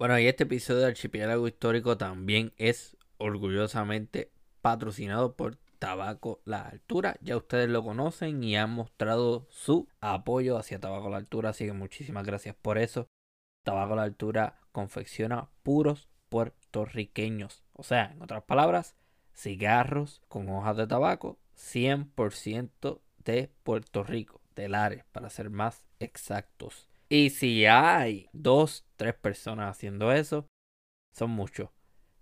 Bueno, y este episodio de Archipiélago Histórico también es orgullosamente patrocinado por Tabaco La Altura. Ya ustedes lo conocen y han mostrado su apoyo hacia Tabaco La Altura, así que muchísimas gracias por eso. Tabaco La Altura confecciona puros puertorriqueños. O sea, en otras palabras, cigarros con hojas de tabaco 100% de Puerto Rico, de Lares, para ser más exactos. Y si hay dos, tres personas haciendo eso, son muchos.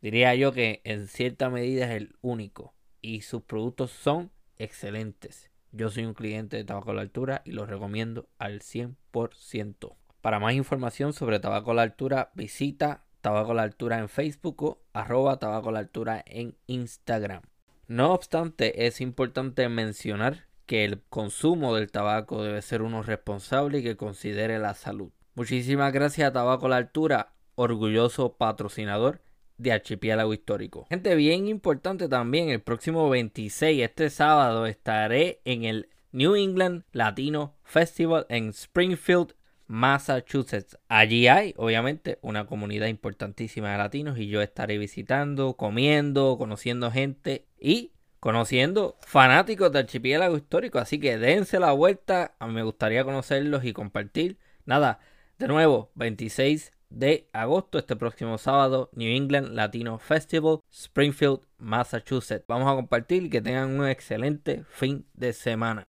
Diría yo que en cierta medida es el único. Y sus productos son excelentes. Yo soy un cliente de Tabaco a la Altura y los recomiendo al 100%. Para más información sobre Tabaco a la Altura, visita Tabaco a la Altura en Facebook o arroba Tabaco a la Altura en Instagram. No obstante, es importante mencionar que el consumo del tabaco debe ser uno responsable y que considere la salud. Muchísimas gracias a Tabaco La Altura, orgulloso patrocinador de Archipiélago Histórico. Gente, bien importante también, el próximo 26, este sábado, estaré en el New England Latino Festival en Springfield, Massachusetts. Allí hay, obviamente, una comunidad importantísima de latinos y yo estaré visitando, comiendo, conociendo gente y conociendo fanáticos del archipiélago histórico. Así que dense la vuelta. A mí me gustaría conocerlos y compartir. Nada, de nuevo, 26 de agosto, este próximo sábado, New England Latino Festival, Springfield, Massachusetts. Vamos a compartir y que tengan un excelente fin de semana.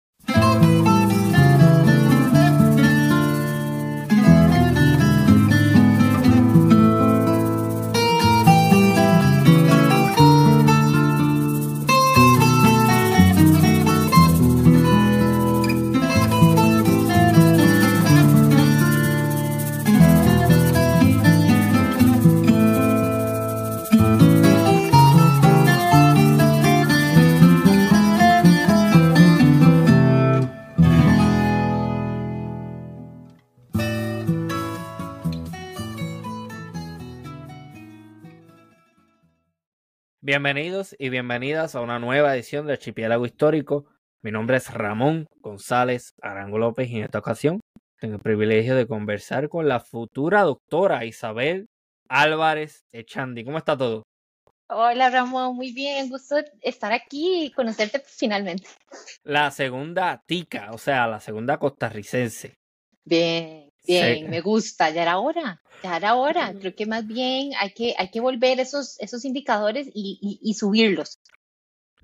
Bienvenidos y bienvenidas a una nueva edición de Archipiélago Histórico. Mi nombre es Ramón González Arango López y en esta ocasión tengo el privilegio de conversar con la futura doctora Isabel Álvarez Echandi. ¿Cómo está todo? Hola Ramón, muy bien, gusto estar aquí y conocerte finalmente. La segunda tica, o sea, la segunda costarricense. Bien, bien, me gusta, ya era hora. Ya era hora, creo que más bien hay que, hay que volver esos, esos indicadores y, subirlos.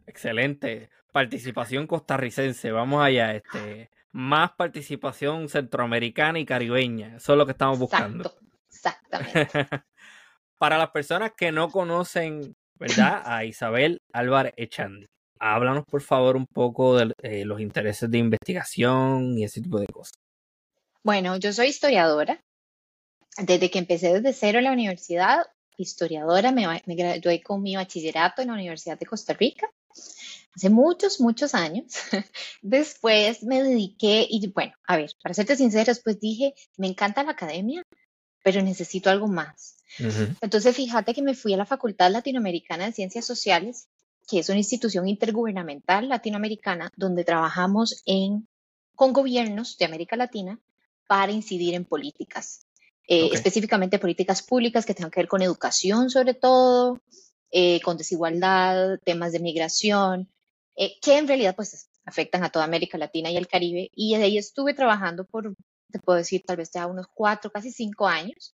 Excelente. Participación costarricense, vamos allá. Este, más participación centroamericana y caribeña. Eso es lo que estamos buscando. exactamente. Para las personas que no conocen, ¿verdad? A Isabel Álvarez Echandi. Háblanos, por favor, un poco de eh, los intereses de investigación y ese tipo de cosas. Bueno, yo soy historiadora, desde que empecé desde cero en la universidad, historiadora, me, gradué con mi bachillerato en la Universidad de Costa Rica hace muchos, muchos años. Después me dediqué y bueno, a ver, para serte sincera, después dije, me encanta la academia, pero necesito algo más. Entonces, fíjate que me fui a la Facultad Latinoamericana de Ciencias Sociales, que es una institución intergubernamental latinoamericana donde trabajamos en, con gobiernos de América Latina para incidir en políticas eh, específicamente políticas públicas que tengan que ver con educación sobre todo, eh, con desigualdad, temas de migración, eh, que en realidad pues afectan a toda América Latina y el Caribe. Y de ahí estuve trabajando por, te puedo decir, tal vez ya unos cuatro, casi cinco años,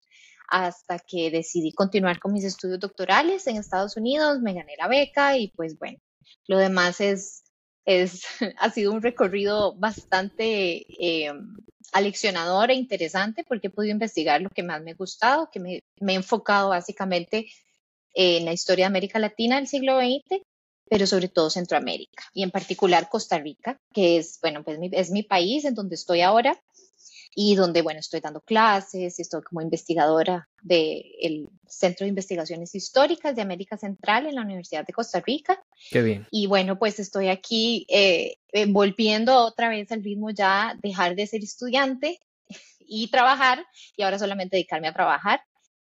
hasta que decidí continuar con mis estudios doctorales en Estados Unidos, me gané la beca y pues bueno, lo demás es, es ha sido un recorrido bastante aleccionador e interesante porque he podido investigar lo que más me ha gustado, que me, he enfocado básicamente en la historia de América Latina del siglo XX, pero sobre todo Centroamérica y en particular Costa Rica, que es, bueno, pues es mi país en donde estoy ahora y donde, bueno, estoy dando clases y estoy como investigadora del Centro de Investigaciones Históricas de América Central en la Universidad de Costa Rica. Qué bien. Y bueno, pues estoy aquí eh, eh, volviendo otra vez al ritmo ya, dejar de ser estudiante y trabajar y ahora solamente dedicarme a trabajar.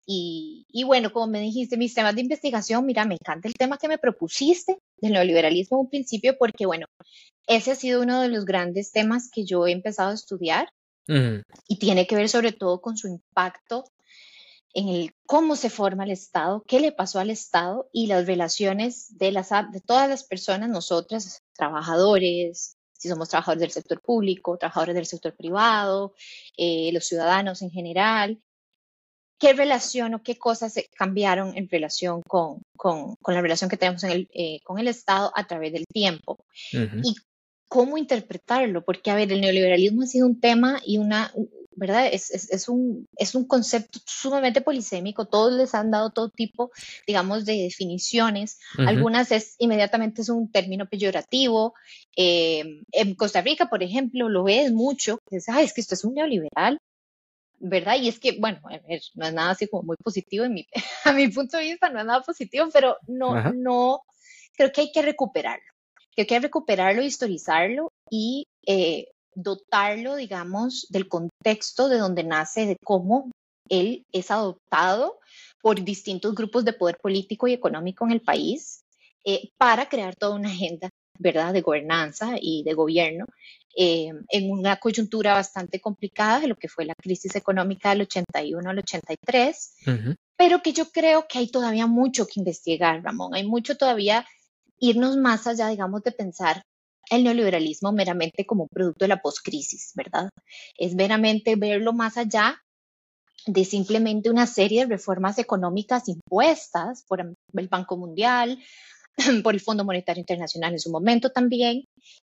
Y, y, bueno, como me dijiste, mis temas de investigación, mira, me encanta el tema que me propusiste del neoliberalismo en un principio, porque bueno, ese ha sido uno de los grandes temas que yo he empezado a estudiar y tiene que ver sobre todo con su impacto en el cómo se forma el Estado, qué le pasó al Estado y las relaciones de, las, de todas las personas, nosotras, trabajadores, si somos trabajadores del sector público, trabajadores del sector privado, eh, los ciudadanos en general, qué relación o qué cosas cambiaron en relación con, con, con la relación que tenemos en el, eh, con el Estado a través del tiempo. Y cómo interpretarlo, porque, a ver, el neoliberalismo ha sido un tema y una, ¿verdad? Es, es, es, un, es un concepto sumamente polisémico, todos les han dado todo tipo, digamos, de definiciones, algunas es inmediatamente es un término peyorativo, eh, en Costa Rica, por ejemplo, lo ves mucho, es, es que esto es un neoliberal, ¿verdad? Y es que, bueno, no es nada así como muy positivo en mi, a mi punto de vista, no es nada positivo, pero no, no, creo que hay que recuperarlo, creo que hay que recuperarlo, historizarlo y eh, dotarlo, digamos, del contexto de donde nace, de cómo él es adoptado por distintos grupos de poder político y económico en el país eh, para crear toda una agenda, ¿verdad?, de gobernanza y de gobierno eh, en una coyuntura bastante complicada de lo que fue la crisis económica del 81 al 83, pero que yo creo que hay todavía mucho que investigar, Ramón. Hay mucho todavía irnos más allá, digamos, de pensar el neoliberalismo meramente como un producto de la poscrisis, ¿verdad? Es meramente verlo más allá de simplemente una serie de reformas económicas impuestas por el Banco Mundial, por el Fondo Monetario Internacional en su momento también,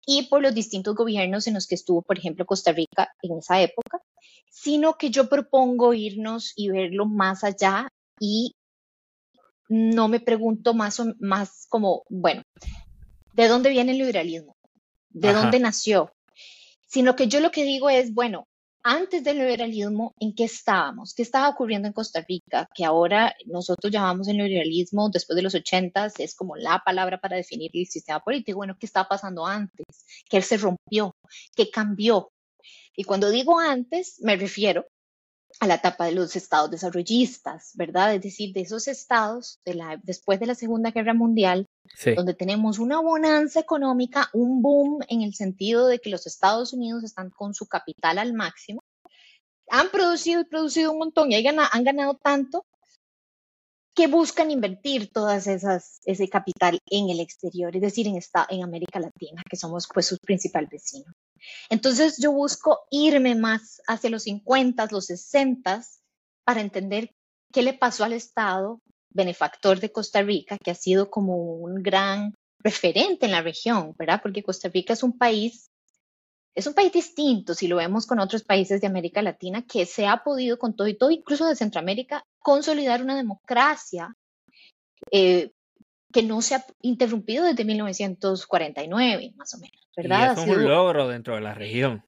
y por los distintos gobiernos en los que estuvo, por ejemplo, Costa Rica en esa época, sino que yo propongo irnos y verlo más allá y no me pregunto más, o, más como, bueno, ¿de dónde viene el liberalismo? ¿De dónde nació? Sino que yo lo que digo es, bueno, antes del liberalismo, ¿en qué estábamos? ¿Qué estaba ocurriendo en Costa Rica? Que ahora nosotros llamamos el liberalismo después de los ochentas, es como la palabra para definir el sistema político. Bueno, ¿qué estaba pasando antes? ¿Qué se rompió? ¿Qué cambió? Y cuando digo antes, me refiero a la etapa de los estados desarrollistas, ¿verdad? Es decir, de esos estados de la, después de la Segunda Guerra Mundial, donde tenemos una bonanza económica, un boom en el sentido de que los Estados Unidos están con su capital al máximo, han producido y producido un montón y han ganado, tanto que buscan invertir todas esas ese capital en el exterior, es decir, en, esta, en América Latina, que somos pues su principal vecino. Entonces yo busco irme más hacia los 50, los 60 para entender qué le pasó al Estado benefactor de Costa Rica, que ha sido como un gran referente en la región, ¿verdad? Porque Costa Rica es un país, es un país distinto si lo vemos con otros países de América Latina, que se ha podido con todo y todo, incluso de Centroamérica, consolidar una democracia eh, que no se ha interrumpido desde 1949, más o menos, ¿verdad? Y es un logro dentro de la región.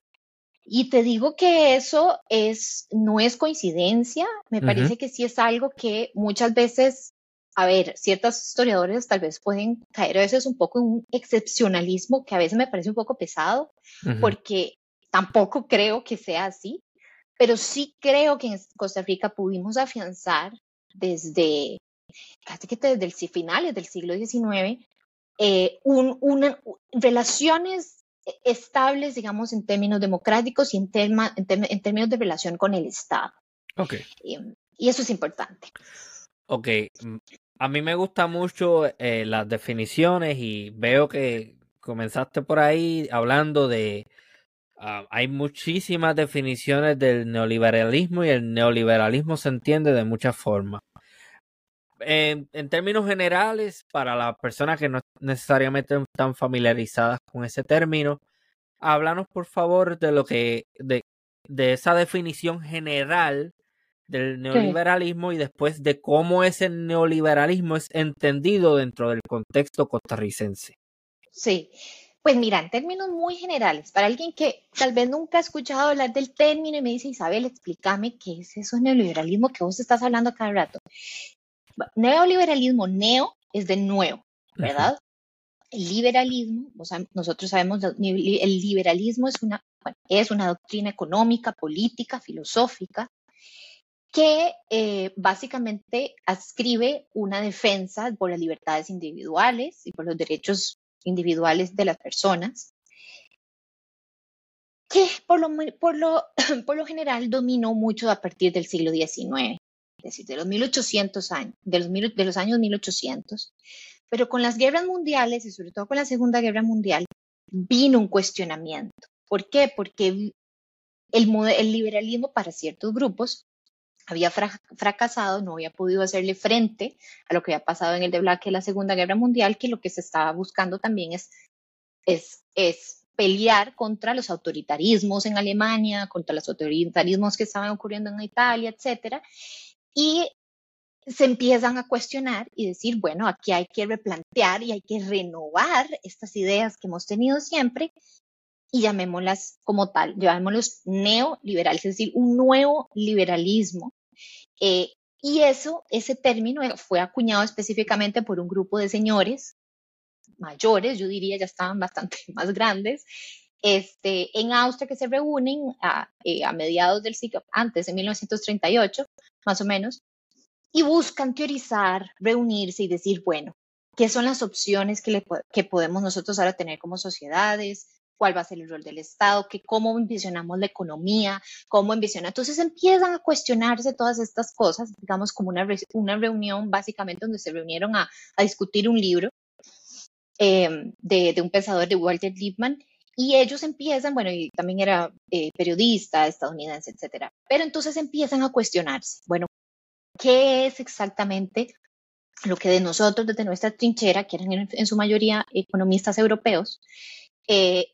Y te digo que eso es, no es coincidencia, me parece que sí es algo que muchas veces, a ver, ciertos historiadores tal vez pueden caer a veces un poco en un excepcionalismo que a veces me parece un poco pesado, porque tampoco creo que sea así, pero sí creo que en Costa Rica pudimos afianzar desde casi que desde el, finales del siglo XIX, eh, una, relaciones estables, digamos, en términos democráticos y en, en, términos de relación con el Estado. Ok. y eso es importante. Ok. A mí me gustan mucho eh, las definiciones y veo que comenzaste por ahí hablando de... Ah, hay muchísimas definiciones del neoliberalismo y el neoliberalismo se entiende de muchas formas en, términos generales, para las personas que no necesariamente están familiarizadas con ese término, háblanos por favor de lo que, de, de esa definición general del neoliberalismo y después de cómo ese neoliberalismo es entendido dentro del contexto costarricense. Sí, pues mira, en términos muy generales, para alguien que tal vez nunca ha escuchado hablar del término y me dice, Isabel, explícame qué es eso neoliberalismo que vos estás hablando cada rato neoliberalismo, neo es de nuevo, ¿verdad? El liberalismo, nosotros sabemos, el liberalismo es una, es una doctrina económica, política, filosófica, que eh, básicamente ascribe una defensa por las libertades individuales y por los derechos individuales de las personas, que por lo, por lo, por lo general dominó mucho a partir del siglo XIX es decir, de los 1800 años, de los, de los años 1800. Pero con las guerras mundiales y sobre todo con la Segunda Guerra Mundial, vino un cuestionamiento. ¿Por qué? Porque el, el liberalismo para ciertos grupos había fracasado, no había podido hacerle frente a lo que había pasado en el deblaque de la Segunda Guerra Mundial, que lo que se estaba buscando también es, es, es pelear contra los autoritarismos en Alemania, contra los autoritarismos que estaban ocurriendo en Italia, etcétera. Y se empiezan a cuestionar y decir, bueno, aquí hay que replantear y hay que renovar estas ideas que hemos tenido siempre y llamémoslas como tal, llamémoslos neoliberales, es decir, un nuevo liberalismo. Eh, y eso, ese término fue acuñado específicamente por un grupo de señores mayores, yo diría ya estaban bastante más grandes, este, en Austria que se reúnen a, eh, a mediados del siglo, antes, de 1938, más o menos, y buscan teorizar, reunirse y decir, bueno, ¿qué son las opciones que, le, que podemos nosotros ahora tener como sociedades? cuál va a ser el rol del Estado, que cómo envisionamos la economía, cómo envisiona. Entonces empiezan a cuestionarse todas estas cosas, digamos como una, una reunión básicamente donde se reunieron a, a discutir un libro eh, de, de, un pensador de Walter Lippmann. Y ellos empiezan, bueno, y también era eh, periodista estadounidense, etcétera. Pero entonces empiezan a cuestionarse, bueno, ¿qué es exactamente lo que de nosotros, desde nuestra trinchera, que eran en, en su mayoría economistas europeos, eh,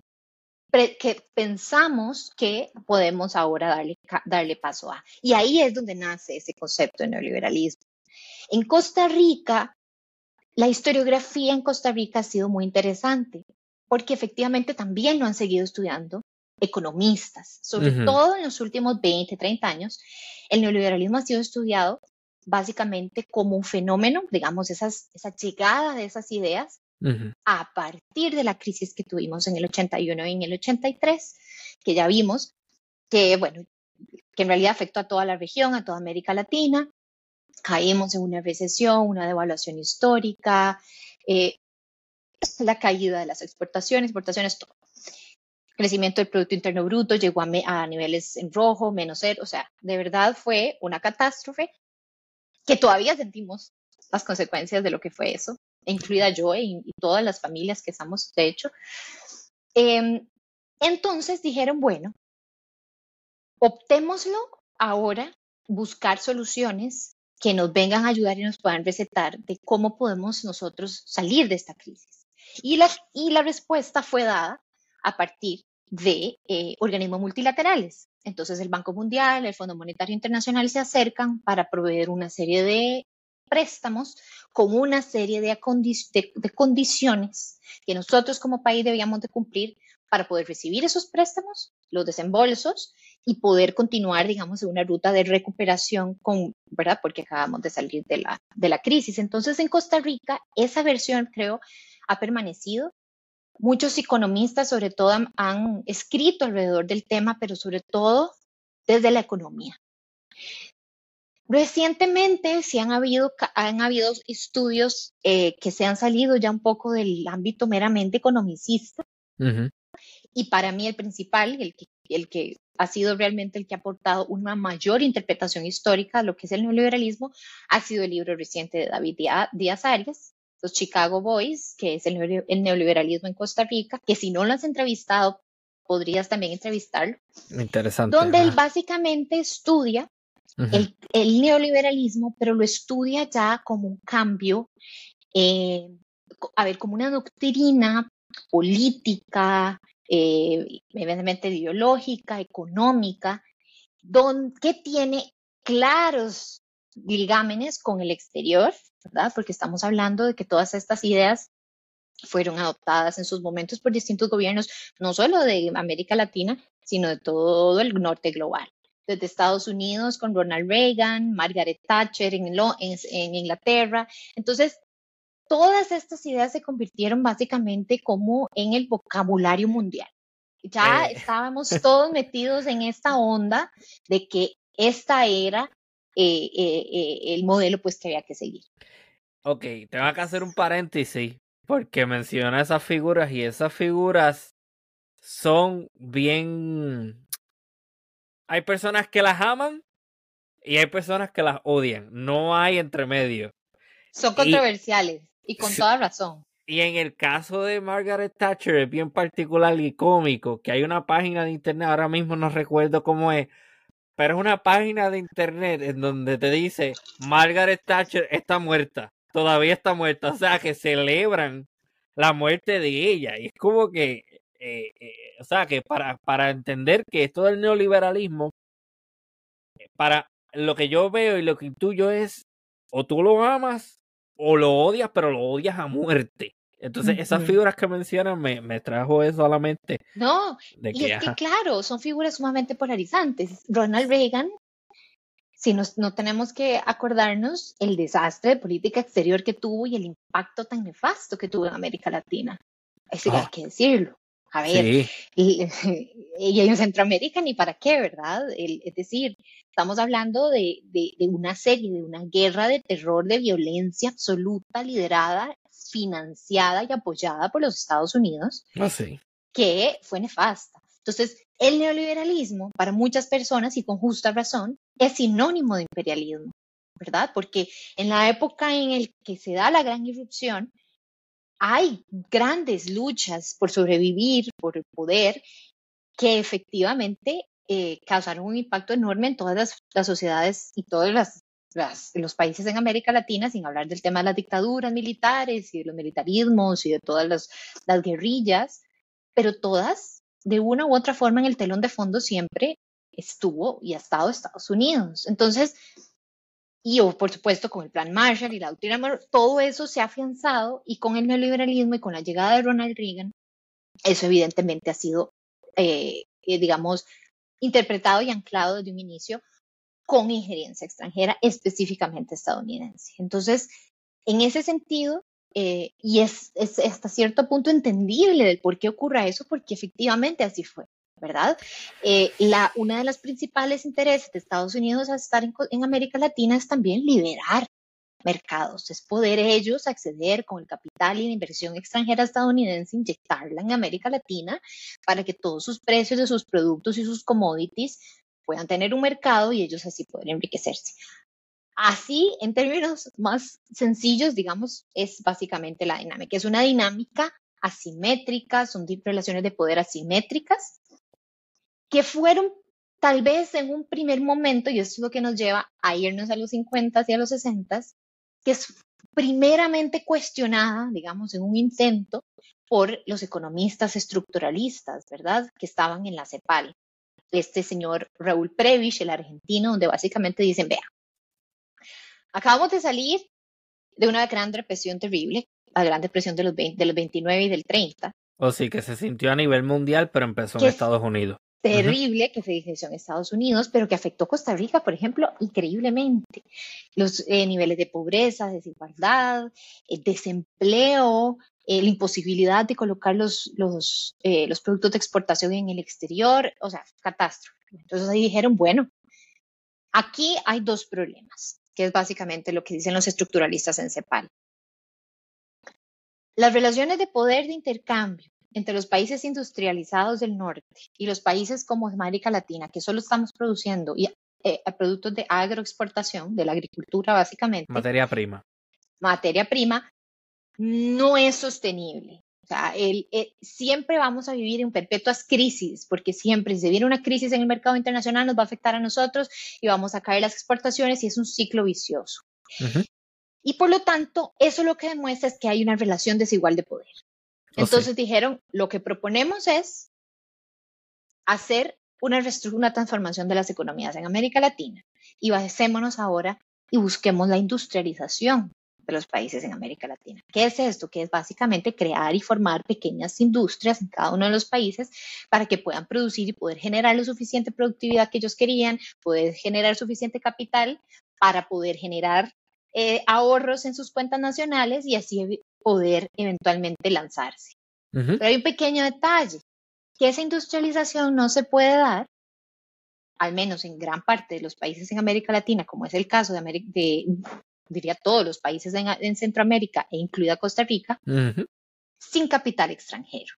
que pensamos que podemos ahora darle, darle paso a. Y ahí es donde nace ese concepto de neoliberalismo. En Costa Rica, la historiografía en Costa Rica ha sido muy interesante, porque efectivamente también lo han seguido estudiando economistas, sobre todo en los últimos 20, 30 años. El neoliberalismo ha sido estudiado básicamente como un fenómeno, digamos, esas, esa llegada de esas ideas a partir de la crisis que tuvimos en el 81 y en el 83, que ya vimos que, bueno, que en realidad afectó a toda la región, a toda América Latina. Caímos en una recesión, una devaluación histórica, eh, la caída de las exportaciones, exportaciones, todo. Crecimiento del Producto Interno Bruto llegó a, a niveles en rojo, menos cero, o sea, de verdad fue una catástrofe que todavía sentimos las consecuencias de lo que fue eso incluida yo y, todas las familias que estamos, de hecho. Em, entonces dijeron, bueno, optémoslo ahora, buscar soluciones que nos vengan a ayudar y nos puedan recetar de cómo podemos nosotros salir de esta crisis. Y la, y la respuesta fue dada a partir de eh, organismos multilaterales. Entonces el Banco Mundial, el Fondo Monetario Internacional se acercan para proveer una serie de préstamos con una serie de, condiciones que nosotros como país debíamos de cumplir para poder recibir esos préstamos, los desembolsos y poder continuar, digamos, en una ruta de recuperación con, ¿verdad? Porque acabamos de salir de la, de la crisis. Entonces, en Costa Rica, esa versión, creo, ha permanecido. Muchos economistas, sobre todo, han escrito alrededor del tema, pero sobre todo desde la economía. Recientemente sí han habido, han habido estudios eh, que se han salido ya un poco del ámbito meramente economicista. Y para mí el principal, el que, el que ha sido realmente el que ha aportado una mayor interpretación histórica de lo que es el neoliberalismo, ha sido el libro reciente de David Díaz Arias, Los Chicago Boys, que es el, el neoliberalismo en Costa Rica, que si no lo has entrevistado, podrías también entrevistarlo. Interesante. Donde él básicamente estudia el, neoliberalismo, pero lo estudia ya como un cambio, eh, a ver, como una doctrina política, eh, evidentemente ideológica, económica, don, que tiene claros ligámenes con el exterior, ¿verdad? Porque estamos hablando de que todas estas ideas fueron adoptadas en sus momentos por distintos gobiernos, no solo de América Latina, sino de todo el norte global desde Estados Unidos con Ronald Reagan, Margaret Thatcher en, en, Inglaterra. Entonces, todas estas ideas se convirtieron básicamente como en el vocabulario mundial. Ya eh. estábamos todos metidos en esta onda de que esta era el modelo pues que había que seguir. Ok, tengo que hacer un paréntesis porque menciona esas figuras y esas figuras son bien hay personas que las aman y hay personas que las odian. No hay entremedio. Son controversiales y, con toda razón. Y en el caso de Margaret Thatcher es bien particular y cómico, que hay una página de internet, ahora mismo no recuerdo cómo es, pero es una página de internet en donde te dice Margaret Thatcher está muerta, todavía está muerta, o sea que celebran la muerte de ella. Y es como que, eh, eh, o sea que para, para entender que esto del neoliberalismo, para lo que yo veo y lo que intuyo es, o tú lo amas o lo odias, pero lo odias a muerte. Entonces, esas figuras que mencionan me, me trajo eso a la mente. No, y es que claro, son figuras sumamente polarizantes. Ronald Reagan, si nos, no tenemos que acordarnos el desastre de política exterior que tuvo y el impacto tan nefasto que tuvo en América Latina. Eso hay ah. que decirlo. A ver, y, en Centroamérica ni para qué, ¿verdad? es decir, estamos hablando de, de, de, una serie, de una guerra de terror, de violencia absoluta, liderada, financiada y apoyada por los Estados Unidos, ah, que fue nefasta. Entonces, el neoliberalismo, para muchas personas y con justa razón, es sinónimo de imperialismo, ¿verdad? Porque en la época en la que se da la gran irrupción, hay grandes luchas por sobrevivir, por el poder, que efectivamente eh, causaron un impacto enorme en todas las, sociedades y todos los países en América Latina, sin hablar del tema de las dictaduras militares y de los militarismos y de todas las guerrillas, pero todas, de una u otra forma, en el telón de fondo siempre estuvo y ha estado Estados Unidos. Entonces, y por supuesto con el plan Marshall y la doctrina todo eso se ha afianzado y con el neoliberalismo y con la llegada de Ronald Reagan, eso evidentemente ha sido, eh, eh, digamos, interpretado y anclado desde un inicio con injerencia extranjera, específicamente estadounidense. Entonces, en ese sentido, eh, y es, es, hasta cierto punto entendible del por qué ocurra eso, porque efectivamente así fue. ¿Verdad? Eh, la, una de las principales intereses de Estados Unidos al estar en, América Latina es también liberar mercados, es poder ellos acceder con el capital y la inversión extranjera estadounidense, inyectarla en América Latina para que todos sus precios de sus productos y sus commodities puedan tener un mercado y ellos así poder enriquecerse. Así, en términos más sencillos, digamos, es básicamente la dinámica. Es una dinámica asimétrica, son relaciones de poder asimétricas, que fueron tal vez en un primer momento, y eso es lo que nos lleva a irnos a los 50 y a los 60, que es primeramente cuestionada, digamos, en un intento por los economistas estructuralistas, ¿verdad? Que estaban en la CEPAL. Este señor Raúl Prebisch, el argentino, donde básicamente dicen, vea, acabamos de salir de una gran depresión terrible, la gran depresión de los, de los 29 y del 30. O sí, que se sintió a nivel mundial, pero empezó en Estados Unidos terrible que se inició en Estados Unidos, pero que afectó Costa Rica, por ejemplo, increíblemente. Los eh, niveles de pobreza, desigualdad, el desempleo, eh, la imposibilidad de colocar los, los, eh, los productos de exportación en el exterior, o sea, catástrofe. Entonces ahí dijeron, bueno, aquí hay dos problemas, que es básicamente lo que dicen los estructuralistas en CEPAL. Las relaciones de poder de intercambio entre los países industrializados del norte y los países como América Latina, que solo estamos produciendo y, eh, productos de agroexportación, de la agricultura básicamente. Materia prima. Materia prima, no es sostenible. O sea, el, eh, siempre vamos a vivir en perpetuas crisis, porque siempre si se viene una crisis en el mercado internacional nos va a afectar a nosotros y vamos a caer las exportaciones y es un ciclo vicioso. Y por lo tanto, eso lo que demuestra es que hay una relación desigual de poder. Entonces dijeron, lo que proponemos es hacer una, transformación de las economías en América Latina y basémonos ahora y busquemos la industrialización de los países en América Latina. ¿Qué es esto? Que es básicamente crear y formar pequeñas industrias en cada uno de los países para que puedan producir y poder generar la suficiente productividad que ellos querían, poder generar suficiente capital para poder generar eh, ahorros en sus cuentas nacionales y así poder eventualmente lanzarse. Pero hay un pequeño detalle, que esa industrialización no se puede dar, al menos en gran parte de los países en América Latina, como es el caso de, América, de diría todos los países en, Centroamérica e incluida Costa Rica, sin capital extranjero.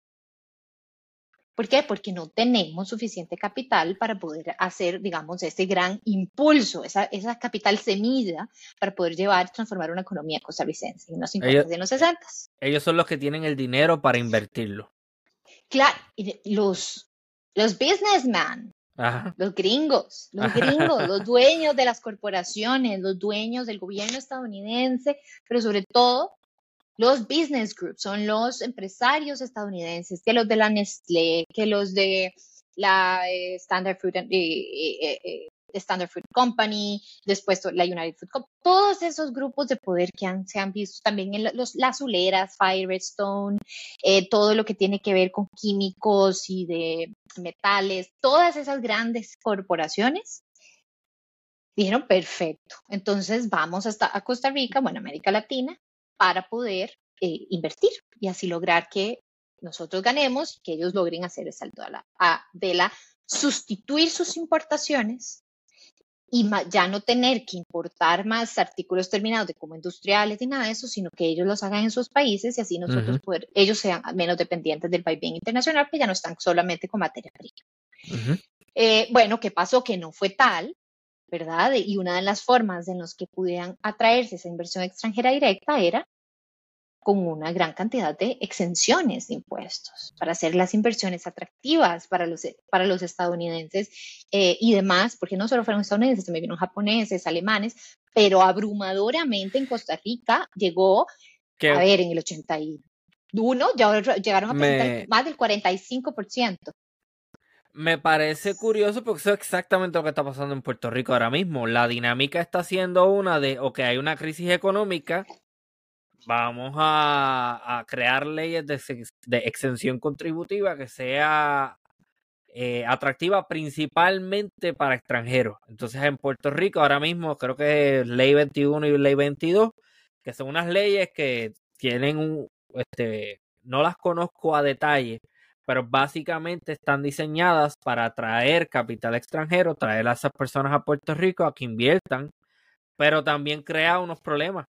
¿Por qué? Porque no tenemos suficiente capital para poder hacer, digamos, ese gran impulso, esa, esa capital semilla para poder llevar, transformar una economía costarricense en los 50 Ellos- y en los 60. Ellos son los que tienen el dinero para invertirlo. Claro, los, los businessmen, Ajá. los gringos, los gringos, los dueños de las corporaciones, los dueños del gobierno estadounidense, pero sobre todo los business groups, son los empresarios estadounidenses, que los de la Nestlé, que los de la eh, Standard Fruit, and- eh, eh, Standard Fruit Company, después la United Fruit Company, todos esos grupos de poder que se han visto también en los, las azuleras, Firestone, todo lo que tiene que ver con químicos y de metales, todas esas grandes corporaciones dijeron, perfecto, entonces vamos hasta a Costa Rica, bueno, América Latina, para poder eh, invertir y así lograr que nosotros ganemos, que ellos logren hacer el salto a la, a, de la sustituir sus importaciones y ma- ya no tener que importar más artículos terminados de como industriales ni nada de eso, sino que ellos los hagan en sus países y así nosotros Ujú. poder, ellos sean menos dependientes del vaivén internacional, que ya no están solamente con materia prima. Ujú. Eh, bueno, ¿qué pasó? Que no fue tal, ¿verdad? Y una de las formas en las que pudieran atraerse esa inversión extranjera directa era con una gran cantidad de exenciones de impuestos para hacer las inversiones atractivas para los, para los estadounidenses eh, y demás, porque no solo fueron estadounidenses, también vieron japoneses, alemanes, pero abrumadoramente en Costa Rica llegó, a ver, en el 81, ya llegaron a presentar Me- más del 45%. me parece curioso porque eso es exactamente lo que está pasando en Puerto Rico ahora mismo. La dinámica está siendo una de, ok, hay una crisis económica, vamos a, crear leyes de, de exención contributiva que sea eh, atractiva principalmente para extranjeros. Entonces en Puerto Rico ahora mismo creo que ley 21 y ley 22, que son unas leyes que tienen un, este, no las conozco a detalle, pero básicamente están diseñadas para atraer capital extranjero, traer a esas personas a Puerto Rico a que inviertan, pero también crea unos problemas.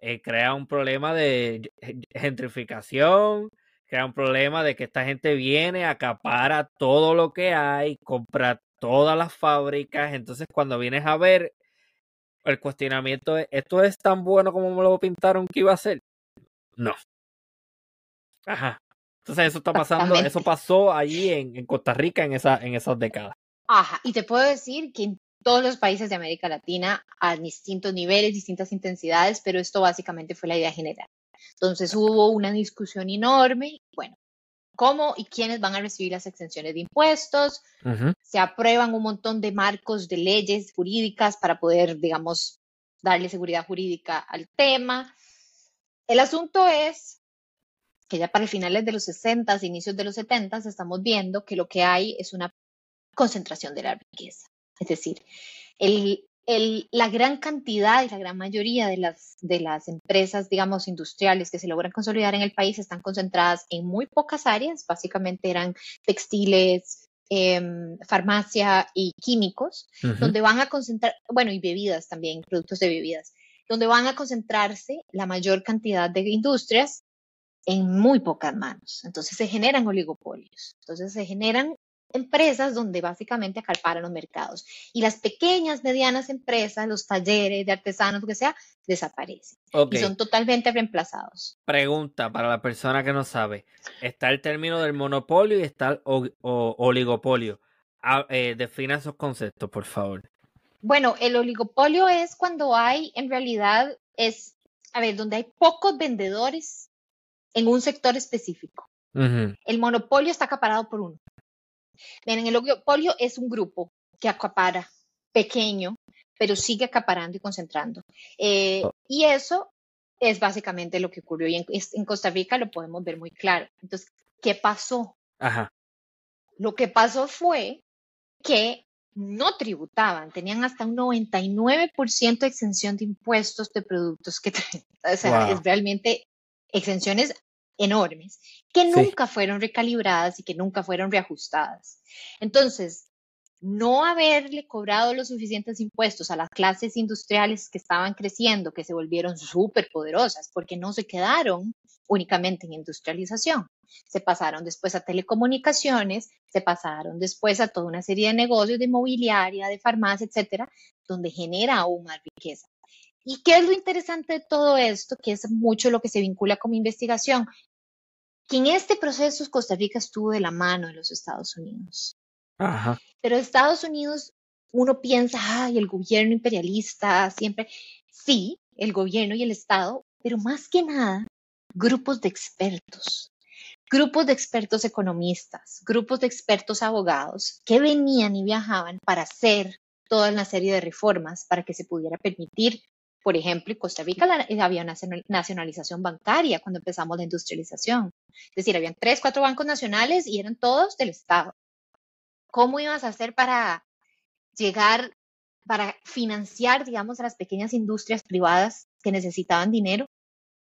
Eh, crea un problema de gentrificación, crea un problema de que esta gente viene, acapara todo lo que hay, compra todas las fábricas, entonces cuando vienes a ver, el cuestionamiento es, ¿esto es tan bueno como me lo pintaron que iba a ser? No. Ajá. Entonces eso está pasando, eso pasó allí en, en Costa Rica en, esa, en esas décadas. Ajá, y te puedo decir que en todos los países de América Latina a distintos niveles, distintas intensidades, pero esto básicamente fue la idea general. Entonces hubo una discusión enorme, bueno, cómo y quiénes van a recibir las exenciones de impuestos, Ujú. se aprueban un montón de marcos de leyes jurídicas para poder, digamos, darle seguridad jurídica al tema. El asunto es que ya para finales de los 60, inicios de los 70, estamos viendo que lo que hay es una concentración de la riqueza. Es decir, el, el, la gran cantidad y la gran mayoría de las, de las empresas, digamos, industriales que se logran consolidar en el país están concentradas en muy pocas áreas, básicamente eran textiles, em, farmacia y químicos, Ujú. donde van a concentrar, bueno, y bebidas también, productos de bebidas, donde van a concentrarse la mayor cantidad de industrias en muy pocas manos. Entonces se generan oligopolios. Entonces se generan empresas donde básicamente acaparan los mercados. Y las pequeñas, medianas empresas, los talleres de artesanos, lo que sea, desaparecen. Y son totalmente reemplazados. pregunta para la persona que no sabe. Está el término del monopolio y está el oligopolio. Ah, eh, defina esos conceptos, por favor. Bueno, el oligopolio es cuando hay, en realidad, es, a ver, donde hay pocos vendedores en un sector específico. El monopolio está acaparado por uno. Miren, el oligopolio es un grupo que acapara pequeño, pero sigue acaparando y concentrando. Eh, Oh. y eso es básicamente lo que ocurrió. Y en, en Costa Rica lo podemos ver muy claro. Entonces, ¿qué pasó? Ajá. Lo que pasó fue que no tributaban, tenían hasta un 99% de exención de impuestos de productos que, o sea, Wow. es realmente exenciones enormes que Sí. nunca fueron recalibradas y que nunca fueron reajustadas. Entonces, no haberle cobrado los suficientes impuestos a las clases industriales que estaban creciendo, que se volvieron súper poderosas, porque no se quedaron únicamente en industrialización. Se pasaron después a telecomunicaciones, se pasaron después a toda una serie de negocios de inmobiliaria, de farmacia, etcétera, donde genera aún más riqueza. ¿Y qué es lo interesante de todo esto? Que es mucho lo que se vincula como investigación. Que en este proceso Costa Rica estuvo de la mano de los Estados Unidos. Ajá. Pero Estados Unidos, uno piensa, ay, el gobierno imperialista, siempre. Sí, el gobierno y el Estado, pero más que nada, grupos de expertos, grupos de expertos economistas, grupos de expertos abogados que venían y viajaban para hacer toda una serie de reformas para que se pudiera permitir, por ejemplo, en Costa Rica había una nacionalización bancaria cuando empezamos la industrialización. Es decir, habían tres, cuatro bancos nacionales y eran todos del Estado. ¿Cómo ibas a hacer para llegar, para financiar, digamos, a las pequeñas industrias privadas que necesitaban dinero?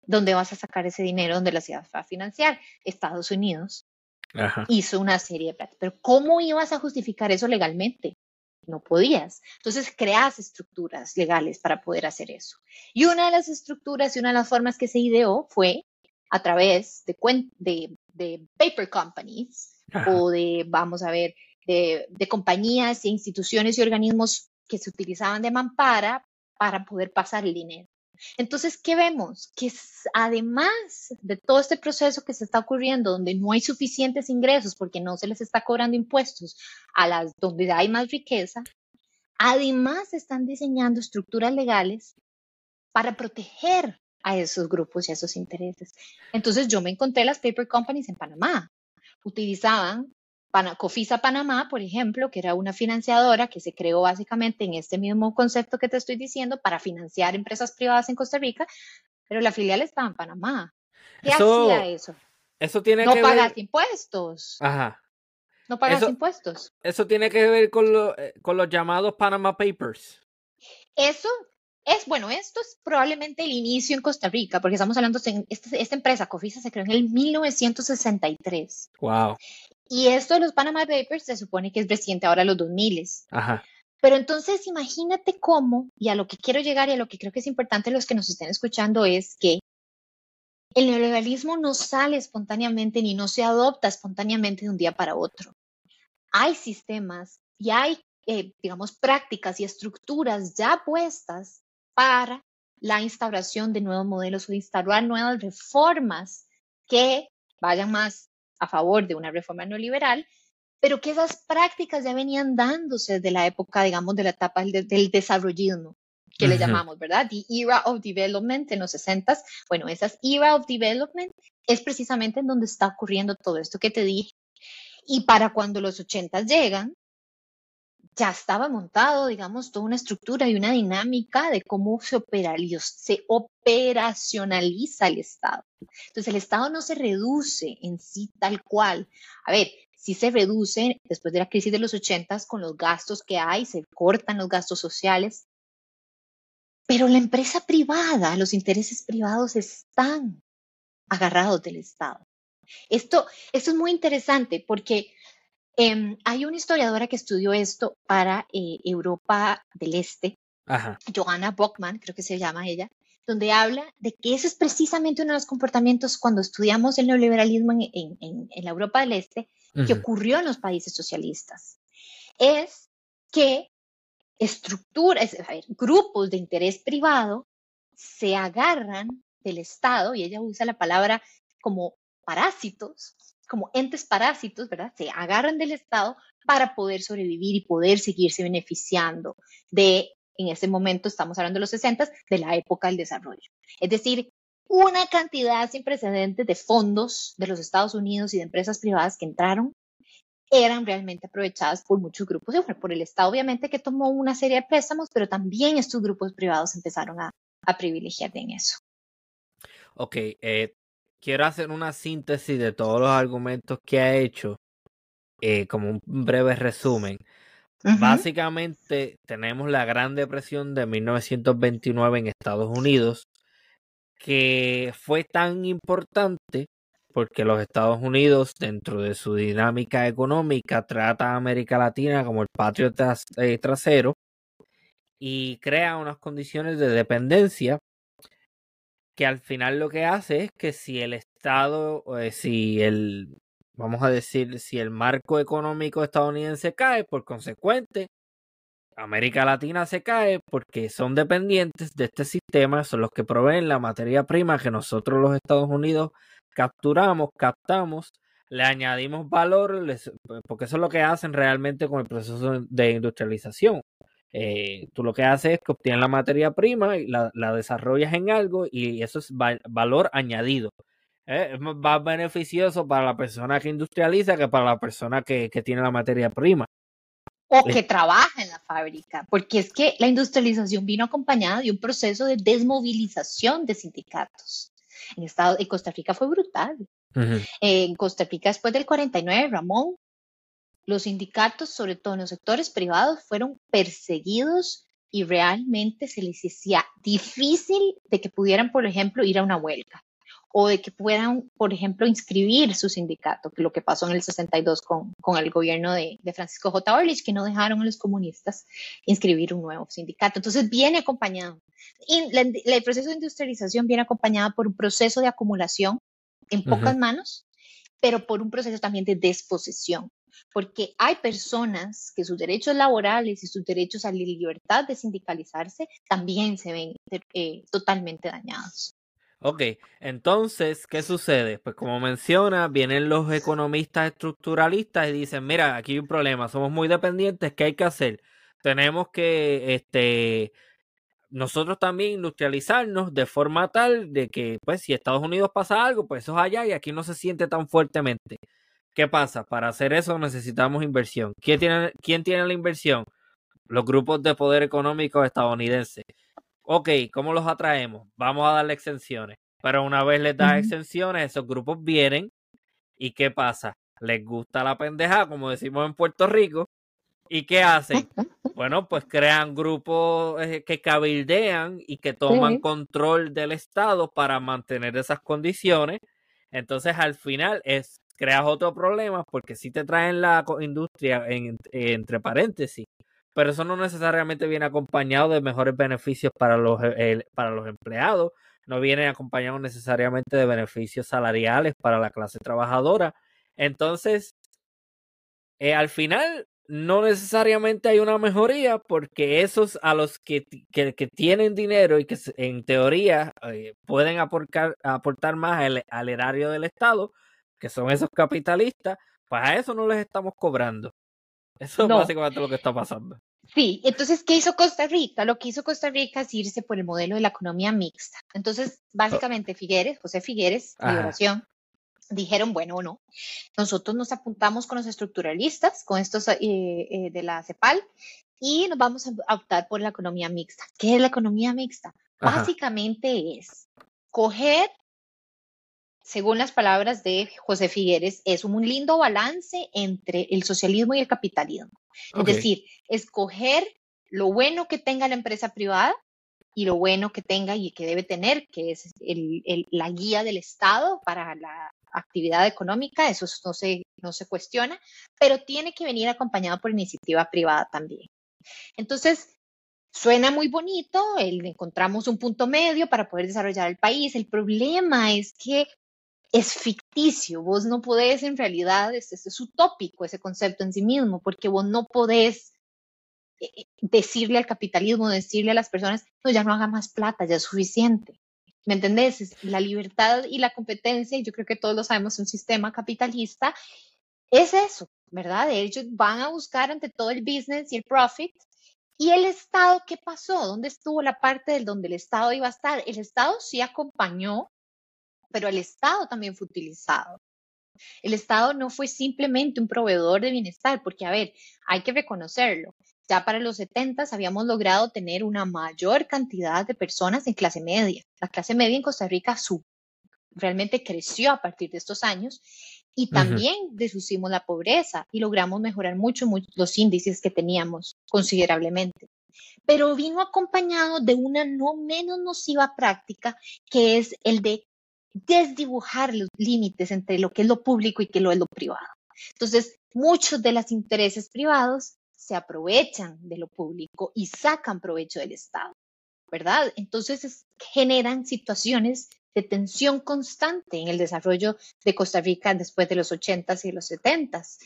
¿Dónde vas a sacar ese dinero? ¿Dónde las ibas a financiar? Estados Unidos hizo una serie de plata. Pero ¿cómo ibas a justificar eso legalmente? No podías. Entonces creas estructuras legales para poder hacer eso. Y una de las estructuras y una de las formas que se ideó fue a través de, de, de paper companies o de, vamos a ver, de, compañías e instituciones y organismos que se utilizaban de mampara para poder pasar el dinero. Entonces, ¿qué vemos? Que además de todo este proceso que se está ocurriendo, donde no hay suficientes ingresos porque no se les está cobrando impuestos a las donde hay más riqueza, además están diseñando estructuras legales para proteger a esos grupos y a esos intereses. Entonces, yo me encontré las paper companies en Panamá. Utilizaban Cofisa Panamá, por ejemplo, que era una financiadora que se creó básicamente en este mismo concepto que te estoy diciendo para financiar empresas privadas en Costa Rica, pero la filial estaba en Panamá. ¿Qué hacía eso? Eso tiene no que pagas impuestos. Ajá. No pagas impuestos. Eso tiene que ver con, eh, con los llamados Panama Papers. Eso es, bueno, esto es probablemente el inicio en Costa Rica, porque estamos hablando, de esta, esta empresa, Cofisa, se creó en el 1963. Wow. Y esto de los Panama Papers se supone que es reciente ahora los 2000. Ajá. Pero entonces imagínate cómo, y a lo que quiero llegar y a lo que creo que es importante los que nos estén escuchando es que el neoliberalismo no sale espontáneamente ni no se adopta espontáneamente de un día para otro. Hay sistemas y hay, eh, digamos, prácticas y estructuras ya puestas para la instauración de nuevos modelos o instaurar nuevas reformas que vayan más a favor de una reforma neoliberal, pero que esas prácticas ya venían dándose desde la época, digamos, de la etapa del, desarrollismo, que le llamamos, ¿verdad? The Era of Development en los 60 Bueno, esas Era of Development es precisamente en donde está ocurriendo todo esto que te dije. Y para cuando los 80 llegan, ya estaba montado, digamos, toda una estructura y una dinámica de cómo se, se operacionaliza el Estado. Entonces, el Estado no se reduce en sí tal cual. A ver, sí se reduce después de la crisis de los ochentas con los gastos que hay, se cortan los gastos sociales, pero la empresa privada, los intereses privados están agarrados del Estado. Esto, esto es muy interesante porque Em, hay una historiadora que estudió esto para eh, Europa del Este, Johanna Bockman, creo que se llama ella, donde habla de que ese es precisamente uno de los comportamientos cuando estudiamos el neoliberalismo en, la Europa del Este, que ocurrió en los países socialistas. Es que estructuras, grupos de interés privado se agarran del Estado, y ella usa la palabra como parásitos, como entes parásitos, ¿verdad? Se agarran del Estado para poder sobrevivir y poder seguirse beneficiando de, en ese momento estamos hablando de los 60, de la época del desarrollo. Es decir, una cantidad sin precedentes de fondos de los Estados Unidos y de empresas privadas que entraron eran realmente aprovechadas por muchos grupos, por el Estado obviamente que tomó una serie de préstamos, pero también estos grupos privados empezaron a, a privilegiar en eso. Ok, eh, quiero hacer una síntesis de todos los argumentos que ha hecho, eh, como un breve resumen. Básicamente tenemos la Gran Depresión de 1929 en Estados Unidos, que fue tan importante porque los Estados Unidos, dentro de su dinámica económica, trata a América Latina como el patrio eh, trasero y crea unas condiciones de dependencia que al final lo que hace es que si el Estado, eh, si el, vamos a decir, si el marco económico estadounidense cae, por consecuente, América Latina se cae porque son dependientes de este sistema, son los que proveen la materia prima que nosotros los Estados Unidos capturamos, captamos, le añadimos valor, porque eso es lo que hacen realmente con el proceso de industrialización. Eh, tú lo que haces es que obtienes la materia prima y la, desarrollas en algo y eso es valor añadido. Eh, es más beneficioso para la persona que industrializa que para la persona que tiene la materia prima o que trabaja en la fábrica, porque es que la industrialización vino acompañada de un proceso de desmovilización de sindicatos. En, Estado, en Costa Rica fue brutal. En Costa Rica después del 49, Ramón, los sindicatos, sobre todo en los sectores privados, fueron perseguidos y realmente se les hacía difícil de que pudieran, por ejemplo, ir a una huelga o de que puedan, por ejemplo, inscribir su sindicato, que lo que pasó en el 62 con, con el gobierno de, de, Francisco J. Orlich, que no dejaron a los comunistas inscribir un nuevo sindicato. Entonces viene acompañado. Y el proceso de industrialización viene acompañado por un proceso de acumulación en pocas manos, pero por un proceso también de desposesión porque hay personas que sus derechos laborales y sus derechos a la libertad de sindicalizarse también se ven eh, totalmente dañados. Ok, entonces, ¿qué sucede? Pues como menciona, vienen los economistas estructuralistas y dicen, mira, aquí hay un problema, somos muy dependientes, ¿qué hay que hacer? Tenemos que, este, nosotros también industrializarnos de forma tal de que, pues, si Estados Unidos pasa algo, pues eso es allá y aquí no se siente tan fuertemente. ¿Qué pasa? Para hacer eso necesitamos inversión. ¿Quién tiene, quién tiene la inversión? Los grupos de poder económico estadounidenses ok, ¿cómo los atraemos? Vamos a darle exenciones. Pero una vez les das exenciones, esos grupos vienen y ¿qué pasa? Les gusta la pendeja, como decimos en Puerto Rico. ¿Y qué hacen? Bueno, pues crean grupos eh, que cabildean y que toman control del Estado para mantener esas condiciones. Entonces, al final, es creas otro problema porque si te traen la industria entre paréntesis pero eso no necesariamente viene acompañado de mejores beneficios para los, eh, para los empleados, no viene acompañado necesariamente de beneficios salariales para la clase trabajadora. Entonces, eh, al final, no necesariamente hay una mejoría porque esos a los que, que, tienen dinero y que en teoría eh, pueden aportar, aportar más al erario del Estado, que son esos capitalistas, pues a eso no les estamos cobrando. Eso es básicamente lo que está pasando. Sí, entonces, ¿qué hizo Costa Rica? Lo que hizo Costa Rica es irse por el modelo de la economía mixta. Entonces, oh. básicamente, Figueres, José Figueres, Liberación, dijeron, bueno, no, nosotros nos apuntamos con los estructuralistas, con estos eh, eh, de la CEPAL, y nos vamos a optar por la economía mixta. ¿Qué es la economía mixta? Básicamente es coger según las palabras de José Figueres, es un lindo balance entre el socialismo y el capitalismo. Es decir, escoger lo bueno que tenga la empresa privada y lo bueno que tenga y que debe tener, que es la guía del Estado para la actividad económica, eso no se, no se cuestiona, pero tiene que venir acompañado por iniciativa privada también. Entonces, Suena muy bonito, encontramos un punto medio para poder desarrollar el país. El problema es que es ficticio, vos no podés en realidad, es, es utópico ese concepto en sí mismo, porque vos no podés eh, eh, decirle al capitalismo, decirle a las personas, no, ya no haga más plata, ya es suficiente. ¿Me entendés? La libertad y la competencia, yo creo que todos lo sabemos, un sistema capitalista, es eso, ¿verdad? Ellos van a buscar ante todo el business y el profit. ¿Y el Estado qué pasó? ¿Dónde estuvo la parte del donde el Estado iba a estar? El Estado sí acompañó pero el Estado también fue utilizado. El Estado no fue simplemente un proveedor de bienestar, porque, a ver, hay que reconocerlo. Ya para los 70 habíamos logrado tener una mayor cantidad de personas en clase media. La clase media en Costa Rica realmente creció a partir de estos años y también uh la pobreza y logramos mejorar mucho, mucho los índices que teníamos considerablemente. Pero vino acompañado de una no menos nociva práctica que es el de desdibujar los límites entre lo que es lo público y que lo es lo privado. Entonces, muchos de los intereses privados se aprovechan de lo público y sacan provecho del Estado, ¿verdad? Entonces generan situaciones de tensión constante en el desarrollo de Costa Rica después de los 80s y los 70s,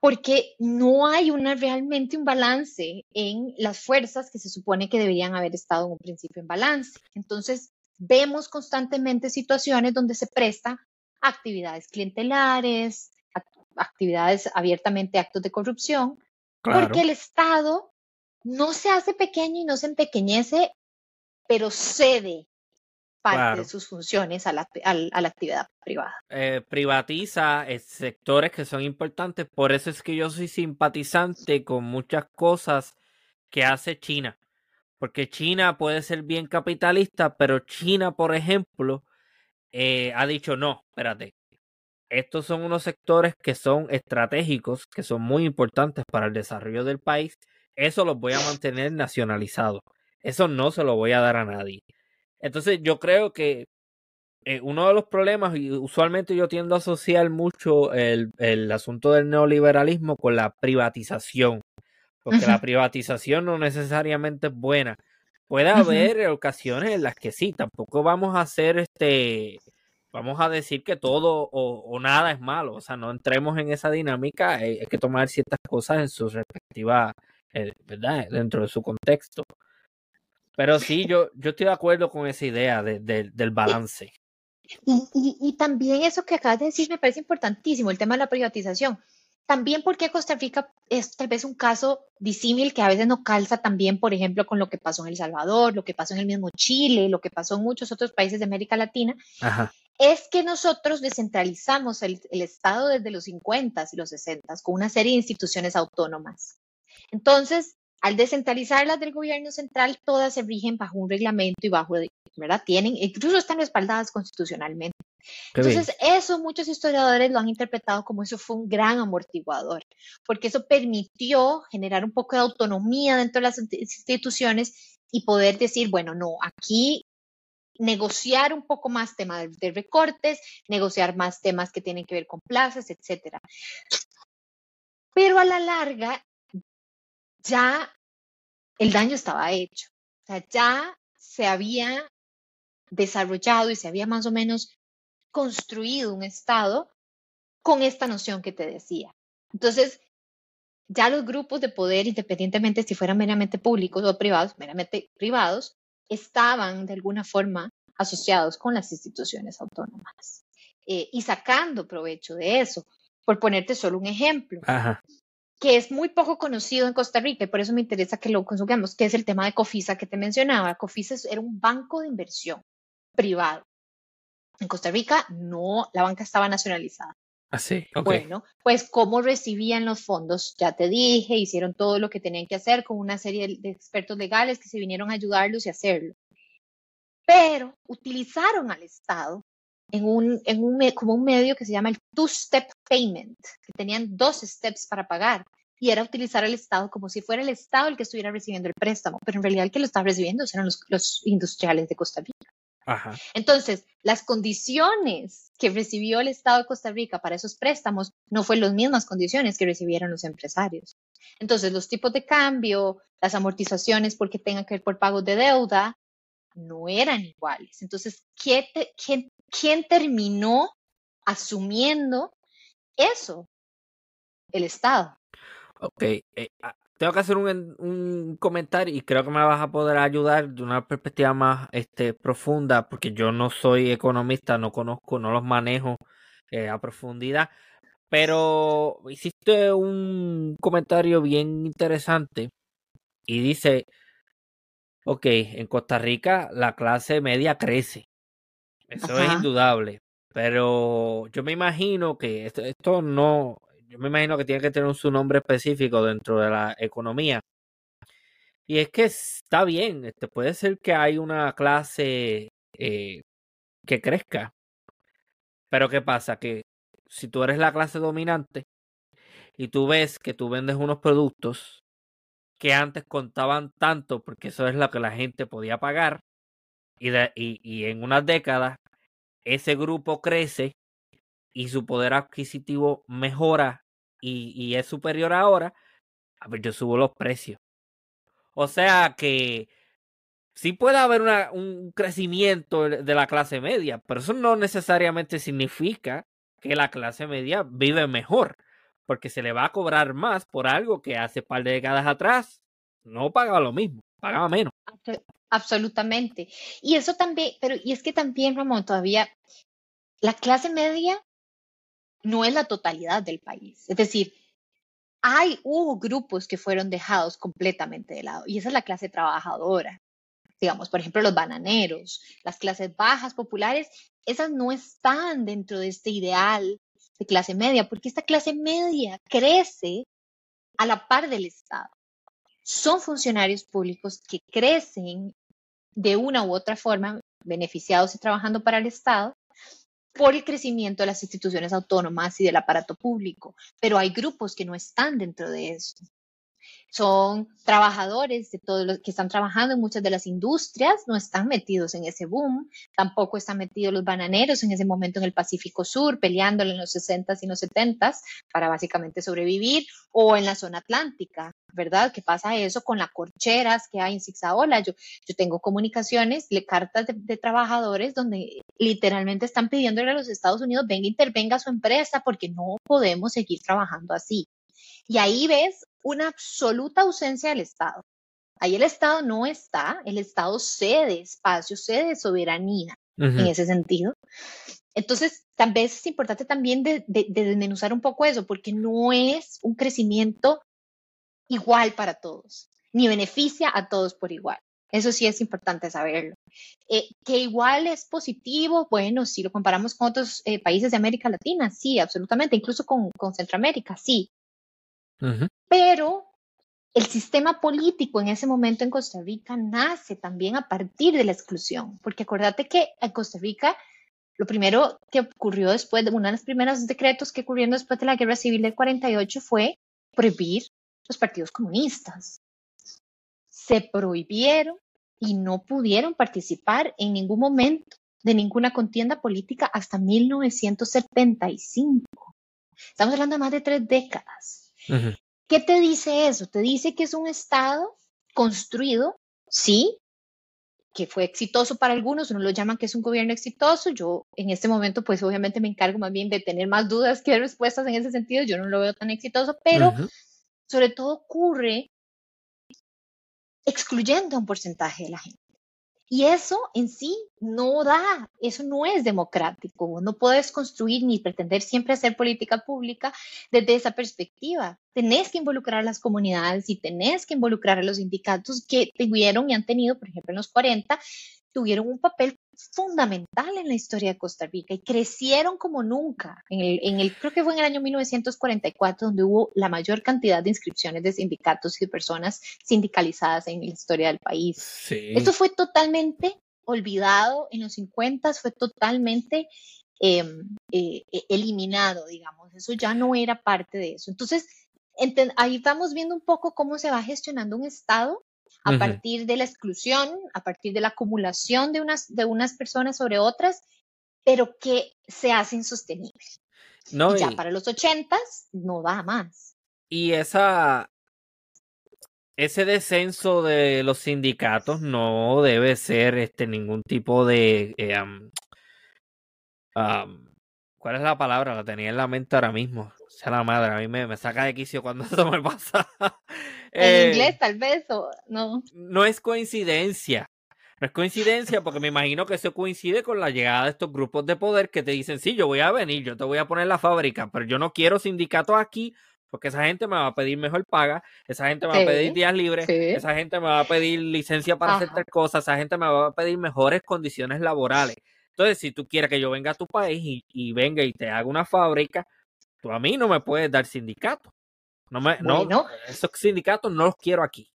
porque no hay realmente un balance en las fuerzas que se supone que deberían haber estado en un principio en balance. Entonces, vemos constantemente situaciones donde se presta actividades clientelares, actividades abiertamente actos de corrupción, porque el Estado no se hace pequeño y no se empequeñece, pero cede parte de sus funciones a la, actividad privada. Eh, privatiza eh, sectores que son importantes, por eso es que yo soy simpatizante con muchas cosas que hace China, porque China puede ser bien capitalista, pero China, por ejemplo, eh, ha dicho no, espérate, estos son unos sectores que son estratégicos, que son muy importantes para el desarrollo del país. Eso los voy a mantener nacionalizados. Eso no se lo voy a dar a nadie. Entonces yo creo que eh, uno de los problemas, y usualmente yo tiendo a asociar mucho el, asunto del neoliberalismo con la privatización, porque la privatización no necesariamente es buena. Puede haber ocasiones en las que sí, tampoco vamos a hacer este vamos a decir que todo o, nada es malo. O sea, no entremos en esa dinámica. Hay, que tomar ciertas cosas en su respectiva, eh, ¿verdad? Dentro de su contexto. Pero sí, yo, yo estoy de acuerdo con esa idea del balance. Y, también eso que acabas de decir me parece importantísimo, el tema de la privatización. También porque Costa Rica es tal vez un caso disímil que a veces no calza también, por ejemplo, con lo que pasó en El Salvador, lo que pasó en el mismo Chile, lo que pasó en muchos otros países de América Latina. Ajá es que nosotros descentralizamos el, Estado desde los 50 y los 60 con una serie de instituciones autónomas. Entonces, al descentralizarlas del gobierno central, todas se rigen bajo un reglamento y bajo, ¿verdad? Tienen, incluso están respaldadas constitucionalmente. Entonces, eso muchos historiadores lo han interpretado como eso fue un gran amortiguador, porque eso permitió generar un poco de autonomía dentro de las instituciones y poder decir, bueno, no, aquí negociar un poco más temas de recortes, negociar más temas que tienen que ver con plazas, etcétera. Pero a la larga, ya el daño estaba hecho. O sea, ya se había desarrollado y se había más o menos construido un Estado con esta noción que te decía. Entonces, ya los grupos de poder, independientemente si fueran meramente públicos o privados, meramente privados, estaban de alguna forma asociados con las instituciones autónomas eh, y sacando provecho de eso. Por ponerte solo un ejemplo, que es muy poco conocido en Costa Rica y por eso me interesa que lo consumamos, que es el tema de Cofisa que te mencionaba. Cofisa era un banco de inversión privado. En Costa Rica no, la banca estaba nacionalizada. Así, ah, Bueno, pues cómo recibían los fondos, ya te dije, hicieron todo lo que tenían que hacer con una serie de expertos legales que se vinieron a ayudarlos y hacerlo. Pero utilizaron al Estado en un, en un, como un medio que se llama el two-step payment, que tenían dos steps para pagar. Y era utilizar al Estado como si fuera el Estado el que estuviera recibiendo el préstamo, pero en realidad el que lo estaba recibiendo eran los, los industriales de Costa Rica. Entonces, las condiciones que recibió el Estado de Costa Rica para esos préstamos no fueron las mismas condiciones que recibieron los empresarios. Entonces, los tipos de cambio, las amortizaciones porque tengan que ver por pagos de deuda, no eran iguales. Entonces, ¿quién, quién terminó asumiendo eso? El Estado. Ok, eh, tengo que hacer un, comentario y creo que me vas a poder ayudar de una perspectiva más este, profunda, porque yo no soy economista, no conozco, no los manejo eh, a profundidad, pero hiciste un comentario bien interesante y dice, ok, en Costa Rica la clase media crece, eso es indudable, pero yo me imagino que esto no, yo me imagino que tiene que tener su nombre específico dentro de la economía. Y es que está bien, este, puede ser que hay una clase eh, que crezca. Pero ¿qué pasa? Que si tú eres la clase dominante y tú ves que tú vendes unos productos que antes contaban tanto porque eso es lo que la gente podía pagar y, y en unas décadas ese grupo crece y su poder adquisitivo mejora y, es superior ahora, a ver, yo subo los precios. O sea que sí puede haber un crecimiento de la clase media, pero eso no necesariamente significa que la clase media vive mejor, porque se le va a cobrar más por algo que hace par de décadas atrás no pagaba lo mismo, pagaba menos. Absolutamente. Y eso también, pero y es que también, Ramón, todavía la clase media no es la totalidad del país. Es decir, hay, grupos que fueron dejados completamente de lado y esa es la clase trabajadora. Digamos, por ejemplo, los bananeros, las clases bajas populares, esas no están dentro de este ideal de clase media, porque esta clase media crece a la par del Estado. Son funcionarios públicos que crecen de una u otra forma, beneficiados y trabajando para el Estado, por el crecimiento de las instituciones autónomas y del aparato público, pero hay grupos que no están dentro de eso son trabajadores de todos los que están trabajando en muchas de las industrias, no están metidos en ese boom, tampoco están metidos los bananeros en ese momento en el Pacífico Sur, peleándole en los 60s y los 70s para básicamente sobrevivir, o en la zona atlántica, ¿verdad? ¿Qué pasa eso con las corcheras que hay en Zigzagola? Yo, yo tengo comunicaciones, le, cartas de, de, trabajadores donde literalmente están pidiéndole a los Estados Unidos, venga, intervenga su empresa porque no podemos seguir trabajando así. Y ahí ves una absoluta ausencia del Estado. Ahí el Estado no está, el Estado cede espacio, cede soberanía en ese sentido. Entonces, tal vez es importante también de, desmenuzar un poco eso, porque no es un crecimiento igual para todos, ni beneficia a todos por igual. Eso sí es importante saberlo. Eh, que igual es positivo, bueno, si lo comparamos con otros eh, países de América Latina, sí, absolutamente, incluso con, con Centroamérica, sí, pero el sistema político en ese momento en Costa Rica nace también a partir de la exclusión, porque acuérdate que en Costa Rica lo primero que ocurrió después de uno de los primeros decretos que ocurrieron después de la Guerra Civil del 48 fue prohibir los partidos comunistas. Se prohibieron y no pudieron participar en ningún momento de ninguna contienda política hasta 1975. Estamos hablando de más de tres décadas. ¿Qué te dice eso? Te dice que es un Estado construido, sí, que fue exitoso para algunos, uno lo llaman que es un gobierno exitoso, yo en este momento pues obviamente me encargo más bien de tener más dudas que respuestas en ese sentido, yo no lo veo tan exitoso, pero sobre todo ocurre excluyendo a un porcentaje de la gente. Y eso en sí no da, eso no es democrático. No puedes construir ni pretender siempre hacer política pública desde esa perspectiva. Tenés que involucrar a las comunidades y tenés que involucrar a los sindicatos que tuvieron y han tenido, por ejemplo, en los 40, tuvieron un papel fundamental en la historia de Costa Rica y crecieron como nunca. En el, en el, creo que fue en el año 1944 donde hubo la mayor cantidad de inscripciones de sindicatos y de personas sindicalizadas en la historia del país. Esto fue totalmente olvidado en los 50, fue totalmente em, eh, e, eliminado, digamos. Eso ya no era parte de eso. Entonces, ahí vamos viendo un poco cómo se va gestionando un Estado a partir de la exclusión, a partir de la acumulación de unas, de unas personas sobre otras, pero que se hace insostenible. No, y ya para los ochentas no va más. Y esa, ese descenso de los sindicatos no debe ser este ningún tipo de eh, ¿cuál es la palabra? La tenía en la mente ahora mismo. Sea la madre, a mí me, me saca de quicio cuando eso me pasa. En eh, inglés, tal vez, o no. No es coincidencia. No es coincidencia porque me imagino que eso coincide con la llegada de estos grupos de poder que te dicen, sí, yo voy a venir, yo te voy a poner la fábrica, pero yo no quiero sindicatos aquí porque esa gente me va a pedir mejor paga, esa gente me va a pedir días libres, esa gente me va a pedir licencia para hacer tal cosa, esa gente me va a pedir mejores condiciones laborales. Entonces, si tú quieres que yo venga a tu país y, y venga y te haga una fábrica, tú a mí no me puedes dar sindicato. No me, no, esos sindicatos no los quiero aquí.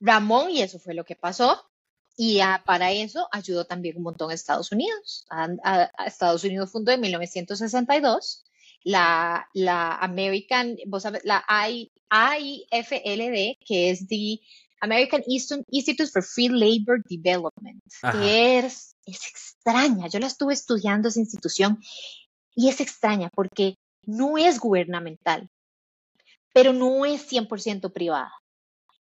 Ramón, y eso fue lo que pasó. Y para eso ayudó también un montón a Estados Unidos. A, Estados Unidos fundó en 1962 la, la American, vos sabes, la I, IFLD, que es the American Institute for Free Labor Development, que es es extraña. Yo la estuve estudiando esa institución y es extraña porque no es gubernamental, pero no es 100% privada.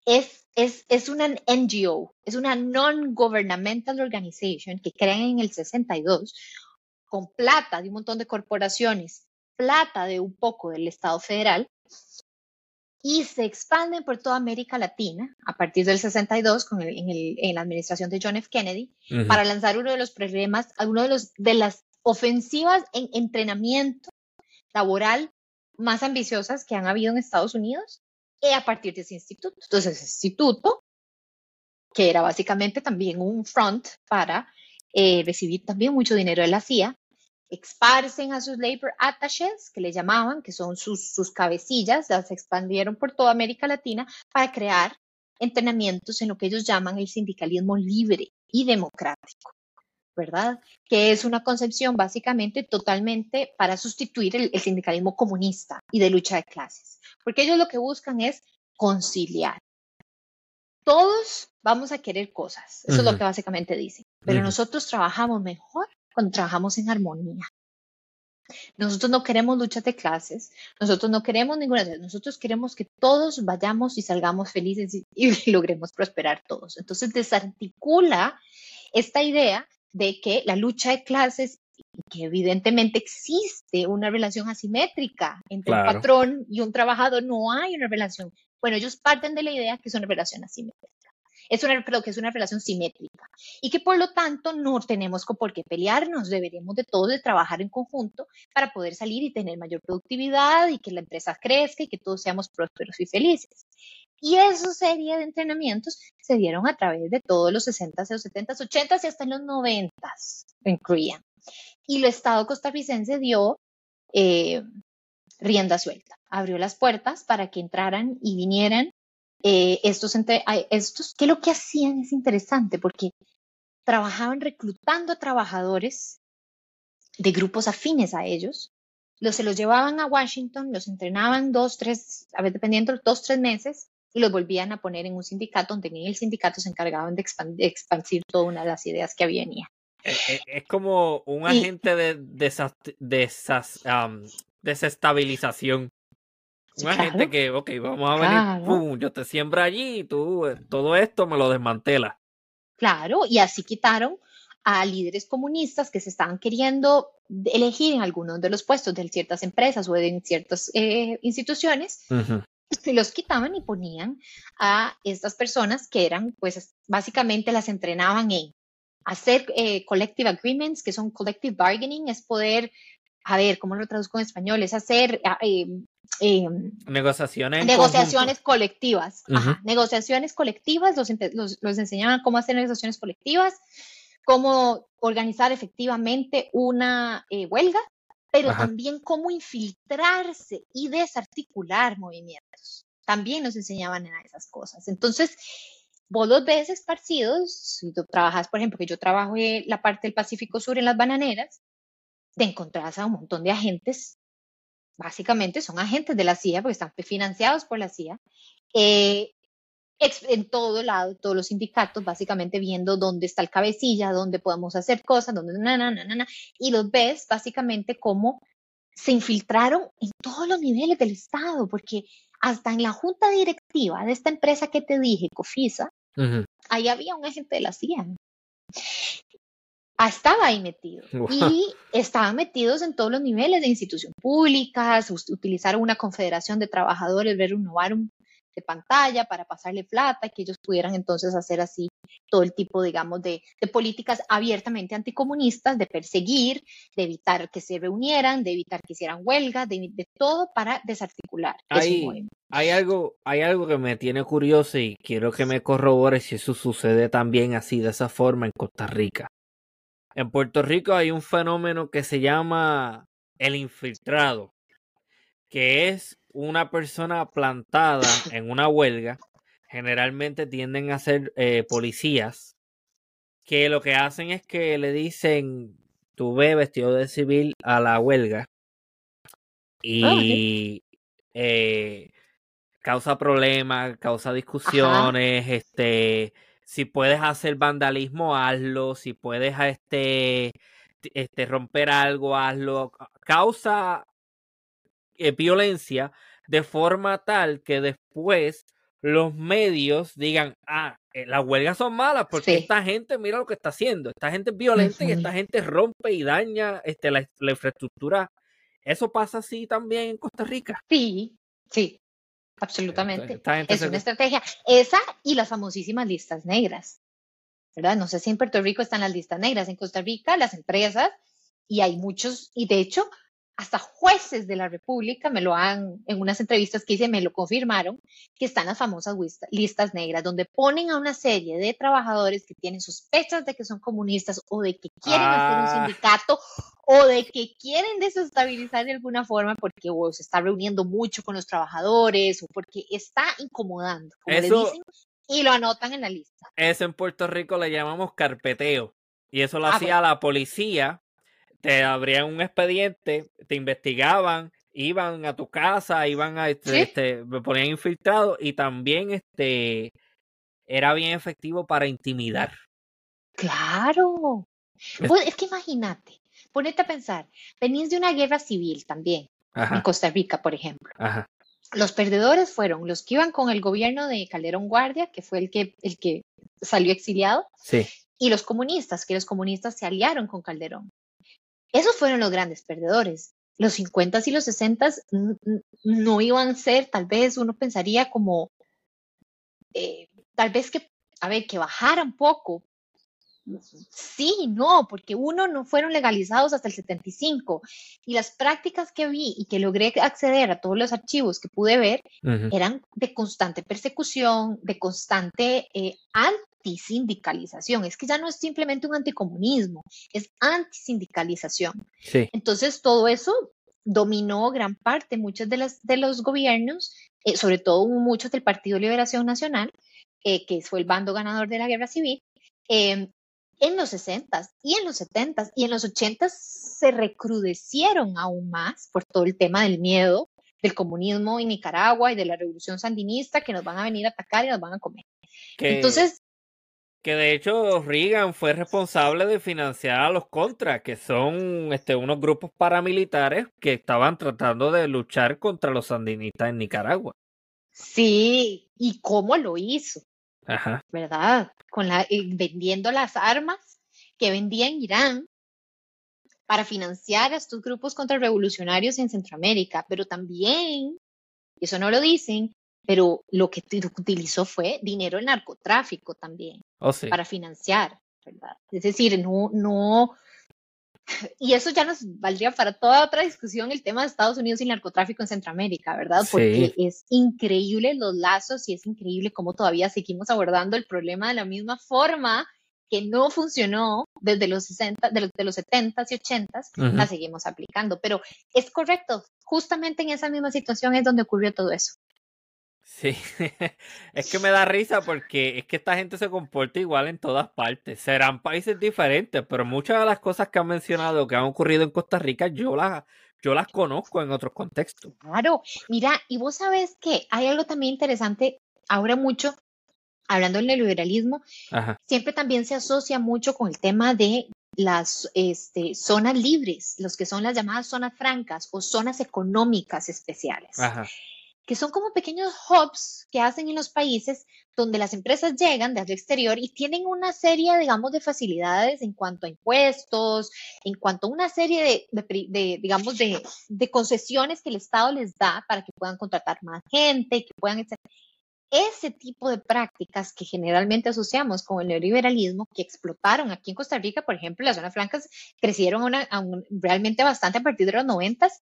Es, es, es una NGO, es una non-governmental organization que crean en el 62 con plata de un montón de corporaciones, plata de un poco del Estado federal, y se expanden por toda América Latina a partir del 62 con en, el, en, la administración de John F. Kennedy uh -huh. para lanzar uno de los problemas, uno de, los, de las ofensivas en entrenamiento laboral más ambiciosas que han habido en Estados Unidos y a partir de ese instituto. Entonces, ese instituto, que era básicamente también un front para eh, recibir también mucho dinero de la CIA, esparcen a sus labor attaches, que le llamaban, que son sus, sus cabecillas, las expandieron por toda América Latina para crear entrenamientos en lo que ellos llaman el sindicalismo libre y democrático, ¿verdad? Que es una concepción básicamente totalmente para sustituir el, el sindicalismo comunista y de lucha de clases, porque ellos lo que buscan es conciliar. Todos vamos a querer cosas, eso uh -huh. es lo que básicamente dicen, pero uh -huh. nosotros trabajamos mejor cuando trabajamos en armonía. Nosotros no queremos luchas de clases, nosotros no queremos ninguna, nosotros queremos que todos vayamos y salgamos felices y, y logremos prosperar todos. Entonces desarticula esta idea de que la lucha de clases, que evidentemente existe una relación asimétrica entre claro. un patrón y un trabajador, no hay una relación. Bueno, ellos parten de la idea que es una relación asimétrica es una, que es una relación simétrica y que por lo tanto no tenemos por qué pelearnos, deberemos de todos de trabajar en conjunto para poder salir y tener mayor productividad y que la empresa crezca y que todos seamos prósperos y felices. Y esa serie de entrenamientos se dieron a través de todos los 60s, los 70s, 80s y hasta en los 90s en Korea. Y el Estado costarricense dio eh, rienda suelta, abrió las puertas para que entraran y vinieran eh, estos, entre, estos, que lo que hacían es interesante porque trabajaban reclutando trabajadores de grupos afines a ellos, los, se los llevaban a Washington, los entrenaban dos, tres, a ver, dependiendo, dos, tres meses, y los volvían a poner en un sindicato, donde en el sindicato se encargaban de, expand, de expandir toda una de las ideas que venía. Es, es, es como un agente y, de, de, de, um, desestabilización. Una claro. gente que, ok, vamos a venir, claro. pum, yo te siembro allí y tú eh, todo esto me lo desmantela. Claro, y así quitaron a líderes comunistas que se estaban queriendo elegir en algunos de los puestos de ciertas empresas o en ciertas eh, instituciones. Uh -huh. Y los quitaban y ponían a estas personas que eran, pues, básicamente las entrenaban en hacer eh, collective agreements, que son collective bargaining, es poder a ver, ¿cómo lo traduzco en español? Es hacer eh, eh, negociaciones, negociaciones colectivas. Uh -huh. Ajá, negociaciones colectivas, los, los, los, enseñaban cómo hacer negociaciones colectivas, cómo organizar efectivamente una eh, huelga, pero Ajá. también cómo infiltrarse y desarticular movimientos. También nos enseñaban a esas cosas. Entonces, vos los ves esparcidos, si tú trabajas, por ejemplo, que yo trabajo en la parte del Pacífico Sur en las bananeras, te encontrás a un montón de agentes, básicamente son agentes de la CIA porque están financiados por la CIA, eh, en todo lado, todos los sindicatos, básicamente viendo dónde está el cabecilla, dónde podemos hacer cosas, dónde, na, na, na, na, y los ves básicamente como se infiltraron en todos los niveles del Estado, porque hasta en la junta directiva de esta empresa que te dije, Cofisa, uh -huh. ahí había un agente de la CIA. Ah, estaba ahí metido. Wow. Y estaban metidos en todos los niveles de institución pública, utilizaron una confederación de trabajadores, ver un novarum de pantalla para pasarle plata, que ellos pudieran entonces hacer así todo el tipo, digamos, de, de, políticas abiertamente anticomunistas, de perseguir, de evitar que se reunieran, de evitar que hicieran huelga, de, de todo para desarticular. Hay, hay, algo, hay algo que me tiene curioso y quiero que me corrobore si eso sucede también así, de esa forma en Costa Rica. En Puerto Rico hay un fenómeno que se llama el infiltrado, que es una persona plantada en una huelga. Generalmente tienden a ser eh, policías que lo que hacen es que le dicen, tú ve vestido de civil a la huelga y eh, causa problemas, causa discusiones, Ajá. este si puedes hacer vandalismo, hazlo, si puedes este, este romper algo, hazlo. Causa eh, violencia de forma tal que después los medios digan, ah, eh, las huelgas son malas porque esta gente mira lo que está haciendo, esta gente es violenta y esta gente rompe y daña este, la, infraestructura. ¿Eso pasa así también en Costa Rica? Sí, sí, absolutamente. es una estrategia. Esa y las famosísimas listas negras. ¿Verdad? No sé si en Puerto Rico están las listas negras, en Costa Rica las empresas, y hay muchos, y de hecho hasta jueces de la República me lo han, en unas entrevistas que hice, me lo confirmaron, que están las famosas listas negras, donde ponen a una serie de trabajadores que tienen sospechas de que son comunistas o de que quieren hacer un ah. sindicato o de que quieren desestabilizar de alguna forma porque se está reuniendo mucho con los trabajadores o porque está incomodando, como le dicen, y lo anotan en la lista. Eso en Puerto Rico le llamamos carpeteo. Y eso lo ah, hacía la policía te abrían un expediente, te investigaban, iban a tu casa, iban a, este, este, me ponían infiltrado y también este era bien efectivo para intimidar. Claro. Es, que imagínate, ponete a pensar, venís de una guerra civil también, en Costa Rica, por ejemplo. Los perdedores fueron los que iban con el gobierno de Calderón Guardia, que fue el que, el que salió exiliado, sí. y los comunistas, que los comunistas se aliaron con Calderón. Esos fueron los grandes perdedores. Los 50 y los 60 no iban a ser, tal vez uno pensaría como, eh, tal vez que, a ver, que bajaran poco. Sí, no, porque uno no fueron legalizados hasta el 75 y las prácticas que vi y que logré acceder a todos los archivos que pude ver eran de constante persecución, de constante eh, antisindicalización. Es que ya no es simplemente un anticomunismo, es antisindicalización. Entonces, todo eso dominó gran parte, muchos de, las, de los gobiernos, eh, sobre todo muchos del Partido Liberación Nacional, eh, que fue el bando ganador de la guerra civil, em, en los 60 y en los 70 y en los 80 se recrudecieron aún más por todo el tema del miedo del comunismo en Nicaragua y de la revolución sandinista que nos van a venir a atacar y nos van a comer. Entonces, que de hecho Reagan fue responsable de financiar a los Contras, que son este, unos grupos paramilitares que estaban tratando de luchar contra los sandinistas en Nicaragua. Sí, ¿y cómo lo hizo? Ajá. ¿Verdad? Con la, eh, vendiendo las armas que vendía en Irán para financiar a estos grupos contrarrevolucionarios en Centroamérica, pero también, eso no lo dicen, pero lo que utilizó fue dinero del narcotráfico también oh, para financiar, ¿verdad? Es decir, no, no, y eso ya nos valdría para toda otra discusión el tema de Estados Unidos y el narcotráfico en Centroamérica, ¿verdad? Porque es increíble los lazos y es increíble cómo todavía seguimos abordando el problema de la misma forma que no funcionó desde los 60, de los, de los 70s y 80s, la seguimos aplicando. Pero es correcto, justamente en esa misma situación es donde ocurrió todo eso. Sí, es que me da risa porque es que esta gente se comporta igual en todas partes. Serán países diferentes, pero muchas de las cosas que han mencionado que han ocurrido en Costa Rica, yo las, yo las conozco en otros contextos. Claro, mira, y vos sabes que hay algo también interesante, ahora mucho, hablando del neoliberalismo, siempre también se asocia mucho con el tema de las este, zonas libres, los que son las llamadas zonas francas o zonas económicas especiales. Ajá que son como pequeños hubs que hacen en los países donde las empresas llegan desde el exterior y tienen una serie, digamos, de facilidades en cuanto a impuestos, en cuanto a una serie de, digamos, de, concesiones que el Estado les da para que puedan contratar más gente, que puedan, etc. Ese tipo de prácticas que generalmente asociamos con el neoliberalismo, que explotaron aquí en Costa Rica, por ejemplo, las zonas francas crecieron realmente bastante a partir de los noventas,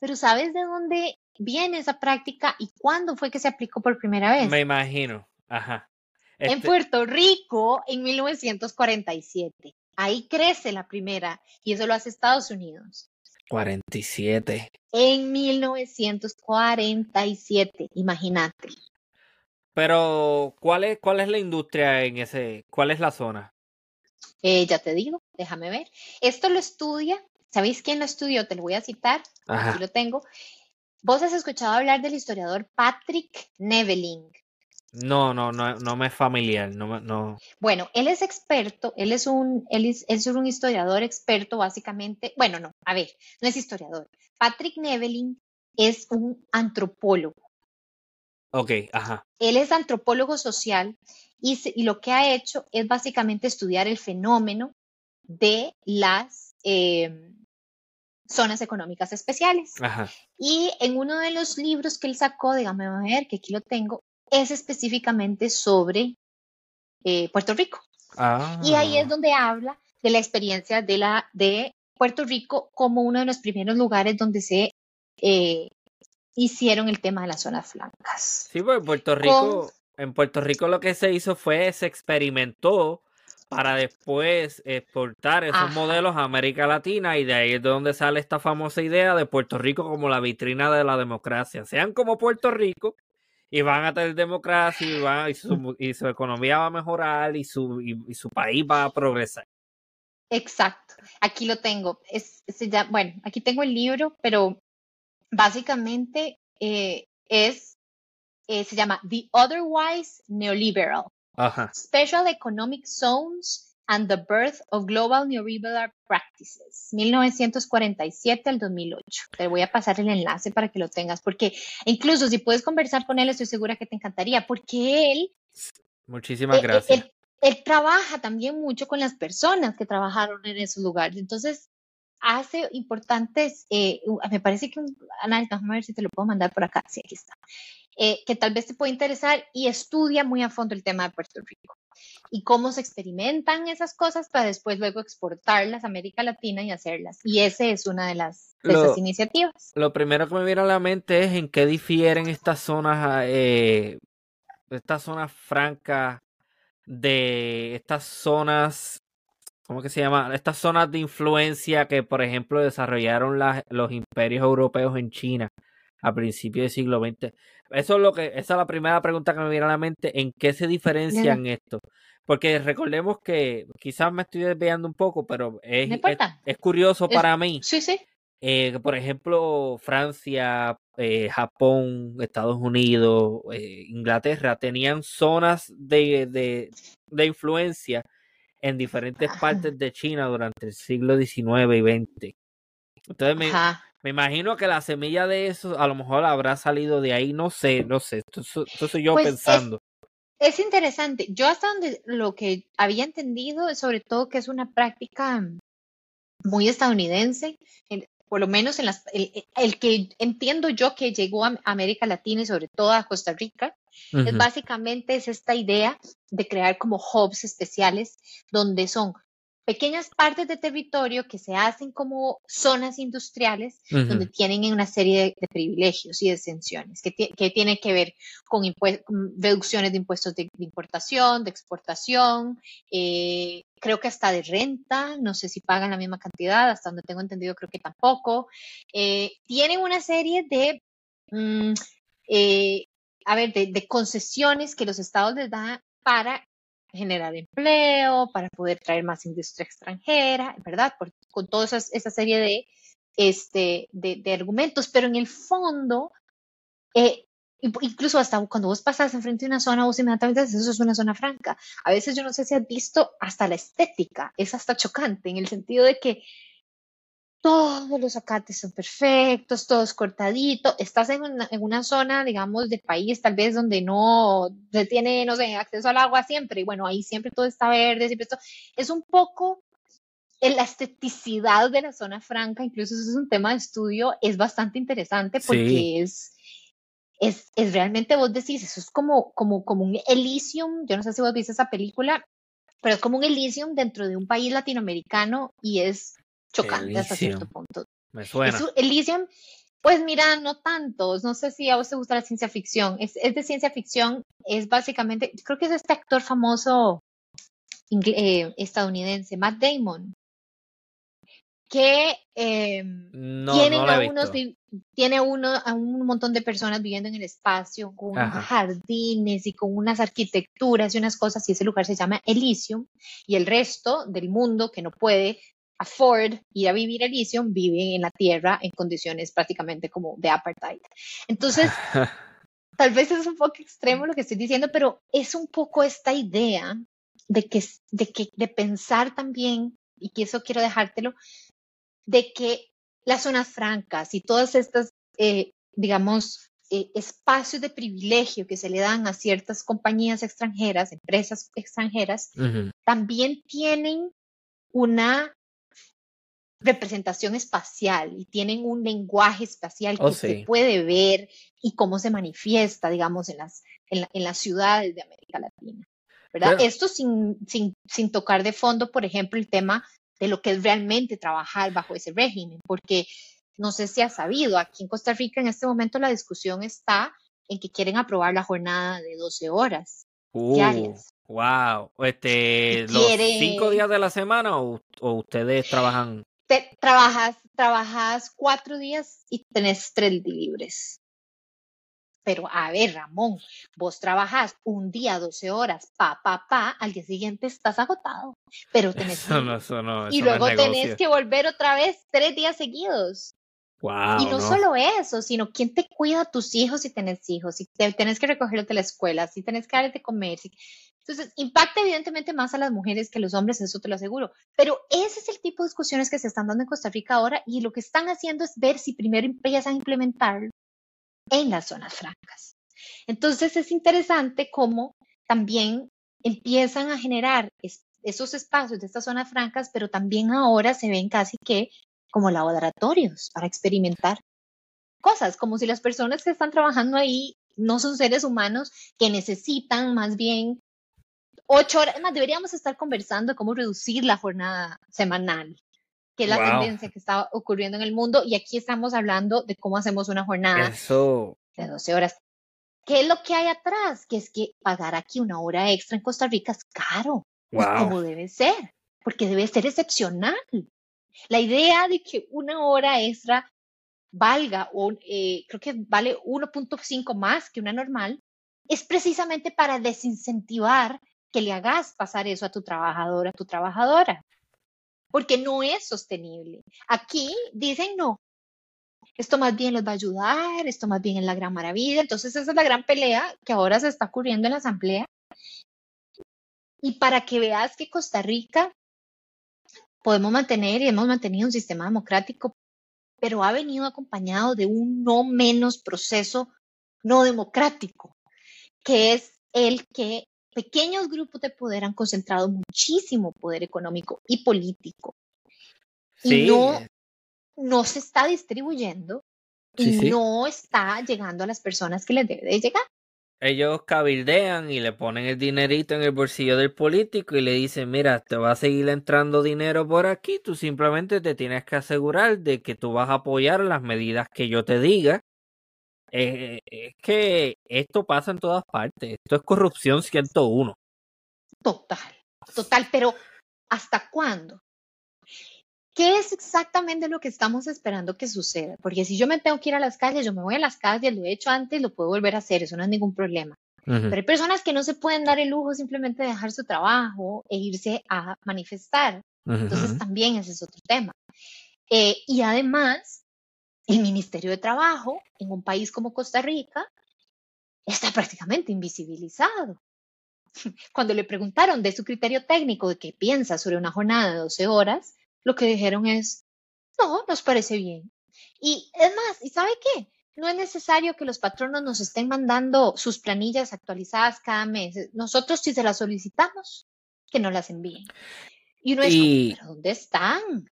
pero ¿sabes de dónde viene esa práctica y cuándo fue que se aplicó por primera vez? Me imagino, ajá. En este Puerto Rico en 1947. Ahí crece la primera y eso lo hace Estados Unidos. 47. En 1947, imagínate. Pero, ¿cuál es, ¿cuál es la industria en ese, cuál es la zona? Eh, ya te digo, déjame ver. Esto lo estudia, ¿sabéis quién lo estudió? Te lo voy a citar, aquí lo tengo. Vos has escuchado hablar del historiador Patrick Neveling. No, no, no, no me es familiar, no, no. Bueno, él es experto, él es un, él es, él es un historiador experto, básicamente. Bueno, no, a ver, no es historiador. Patrick Nevelin es un antropólogo. Ok, ajá. Él es antropólogo social y, se- y lo que ha hecho es básicamente estudiar el fenómeno de las eh, zonas económicas especiales. Ajá. Y en uno de los libros que él sacó, dígame a ver, que aquí lo tengo, es específicamente sobre eh, Puerto Rico. Y ahí es Ah, donde habla de la experiencia de, la, de Puerto Rico como uno de los primeros lugares donde se eh, hicieron el tema de las zonas francas. sí, pues Puerto Con, Rico, en Puerto Rico lo que se hizo fue, se experimentó para después exportar esos ajá, modelos a América Latina y de ahí es de donde sale esta famosa idea de Puerto Rico como la vitrina de la democracia. Sean como Puerto Rico y van a tener democracia y, van, y, su, y su economía va a mejorar y su, y, y su país va a progresar. exacto. Aquí lo tengo. Es, llama- bueno, aquí tengo el libro, pero básicamente eh, es, eh, se llama The Otherwise Neoliberal. Ajá. Special Economic Zones and the Birth of Global Neoliberal Practices, 1947 al 2008. Te voy a pasar el enlace para que lo tengas, porque incluso si puedes conversar con él, estoy segura que te encantaría, porque él, Muchísimas él, él- gracias. él- él trabaja también mucho con las personas que trabajaron en esos lugares. Entonces, hace importantes, eh, me parece que, un, Ana, déjame ver si te lo puedo mandar por acá. Sí, aquí está. Eh, que tal vez te puede interesar y estudia muy a fondo el tema de Puerto Rico y cómo se experimentan esas cosas para después luego exportarlas a América Latina y hacerlas. Y ese es una de las de esas iniciativas. lo primero que me viene a la mente es en qué difieren estas zonas, eh, estas zonas francas de estas zonas, ¿cómo que se llama? Estas zonas de influencia que, por ejemplo, desarrollaron las- los imperios europeos en China a principios del siglo XX. Eso es lo que, esa es la primera pregunta que me viene a la mente, ¿en qué se diferencian esto? Porque recordemos que quizás me estoy desviando un poco, pero es, es, curioso Es, para mí sí, sí. eh, por ejemplo, Francia, eh, Japón, Estados Unidos, eh, Inglaterra tenían zonas de, de, de influencia en diferentes Ajá. partes de China durante el siglo XIX y XX. Entonces me. Me imagino que la semilla de eso a lo mejor habrá salido de ahí, no sé, no sé, soy yo Pues es, pensando. es interesante. Yo hasta donde lo que había entendido sobre todo que es una práctica muy estadounidense, en- por lo menos en las, el, el que entiendo yo que llegó a América Latina y sobre todo a Costa Rica, es básicamente es esta idea de crear como hubs especiales donde son pequeñas partes de territorio que se hacen como zonas industriales donde tienen una serie de, de privilegios y de exenciones que, que tienen que ver con, con reducciones de impuestos de, de importación, de exportación, eh, creo que hasta de renta, no sé si pagan la misma cantidad, hasta donde tengo entendido creo que tampoco. Eh, tienen una serie de, mm, eh, a ver, de, de concesiones que los estados les dan para generar empleo, para poder traer más industria extranjera, ¿verdad? Con toda esa, esa serie de, este, de, de argumentos, pero en el fondo, eh, in- incluso hasta cuando vos pasas enfrente de una zona, vos inmediatamente dices, eso es una zona franca. A veces yo no sé si has visto hasta la estética, es hasta chocante, en el sentido de que todos los zacates son perfectos, todos cortaditos. Estás en una, en una zona, digamos, de país tal vez donde no se tiene, no sé, acceso al agua siempre. Y bueno, ahí siempre todo está verde, siempre esto. Es un poco en la esteticidad de la zona franca, incluso eso es un tema de estudio, es bastante interesante Sí, porque es, es, es realmente, vos decís, eso es como, como, como un Elysium, yo no sé si vos viste esa película, pero es como un Elysium dentro de un país latinoamericano y es chocante hasta cierto punto. me suena. Elysium, pues mira, no tanto, no sé si a vos te gusta la ciencia ficción, es, es de ciencia ficción, es básicamente, creo que es este actor famoso eh, estadounidense, Matt Damon, que eh, No, tienen no la a unos, tiene uno, a un montón de personas viviendo en el espacio, con Ajá. jardines y con unas arquitecturas y unas cosas, y ese lugar se llama Elysium, y el resto del mundo que no puede afford ir a vivir a Elysium vive en la Tierra en condiciones prácticamente como de apartheid. Entonces, tal vez es un poco extremo lo que estoy diciendo, pero es un poco esta idea de que, de que, de pensar también, y que eso quiero dejártelo, de que las zonas francas y todas estas, eh, digamos, eh, espacios de privilegio que se le dan a ciertas compañías extranjeras, empresas extranjeras, también tienen una representación espacial y tienen un lenguaje espacial que Oh, se sí. puede ver y cómo se manifiesta, digamos, en las, en, la- en las ciudades de América Latina. ¿verdad? Claro. Esto sin, sin, sin tocar de fondo, por ejemplo, el tema de lo que es realmente trabajar bajo ese régimen, porque no sé si has sabido, aquí en Costa Rica en este momento la discusión está en que quieren aprobar la jornada de 12 horas Uh, diarias. wow. Este, Y ¿Los quiere- cinco días de la semana o, o ustedes trabajan? Te- trabajas, trabajas cuatro días y tenés tres libres. Pero a ver, Ramón, vos trabajas un día, 12 horas, pa, pa, pa, al día siguiente estás agotado, pero tenés Eso no, libre. eso no, y eso luego tenés que volver otra vez tres días seguidos. Wow, y no, no. solo eso, sino quién te cuida a tus hijos si tenés hijos, si te, tenés que recogerlos de la escuela, si tenés que darles de comer. si- Entonces, impacta evidentemente más a las mujeres que a los hombres, eso te lo aseguro. Pero ese es el tipo de discusiones que se están dando en Costa Rica ahora y lo que están haciendo es ver si primero empiezan a implementarlo en las zonas francas. Entonces, es interesante cómo también empiezan a generar es- esos espacios de estas zonas francas, pero también ahora se ven casi que como laboratorios para experimentar cosas, como si las personas que están trabajando ahí no son seres humanos que necesitan más bien ocho horas. Además, deberíamos estar conversando cómo reducir la jornada semanal, que es la Wow. tendencia que está ocurriendo en el mundo. Y aquí estamos hablando de cómo hacemos una jornada Eso, de 12 horas. ¿Qué es lo que hay atrás? Que es que pagar aquí una hora extra en Costa Rica es caro, wow. como debe ser, porque debe ser excepcional. La idea de que una hora extra valga, o eh, creo que vale 1.5 más que una normal, es precisamente para desincentivar que le hagas pasar eso a tu trabajador, a tu trabajadora, porque no es sostenible. Aquí dicen no. Esto más bien les va a ayudar, esto más bien es la gran maravilla. Entonces esa es la gran pelea que ahora se está ocurriendo en la asamblea. Y para que veas que Costa Rica podemos mantener y hemos mantenido un sistema democrático, pero ha venido acompañado de un no menos proceso no democrático, que es el que pequeños grupos de poder han concentrado muchísimo poder económico y político y no, no se está distribuyendo y sí, sí. no está llegando a las personas que les debe de llegar. Ellos cabildean y le ponen el dinerito en el bolsillo del político y le dicen, mira, te va a seguir entrando dinero por aquí, tú simplemente te tienes que asegurar de que tú vas a apoyar las medidas que yo te diga. Eh, es que esto pasa en todas partes, esto es corrupción 101. Total, total, pero ¿hasta cuándo? ¿Qué es exactamente lo que estamos esperando que suceda? Porque si yo me tengo que ir a las calles, yo me voy a las calles, lo he hecho antes, lo puedo volver a hacer, eso no es ningún problema. Ujú. Pero hay personas que no se pueden dar el lujo simplemente de dejar su trabajo e irse a manifestar. Entonces también ese es otro tema. Eh, y además, el Ministerio de Trabajo en un país como Costa Rica está prácticamente invisibilizado. Cuando le preguntaron de su criterio técnico de qué piensa sobre una jornada de 12 horas, lo que dijeron es, no, nos parece bien. Y es más, ¿y sabe qué? No es necesario que los patronos nos estén mandando sus planillas actualizadas cada mes. Nosotros si se las solicitamos, que nos las envíen. Y uno es Y, ¿pero dónde están?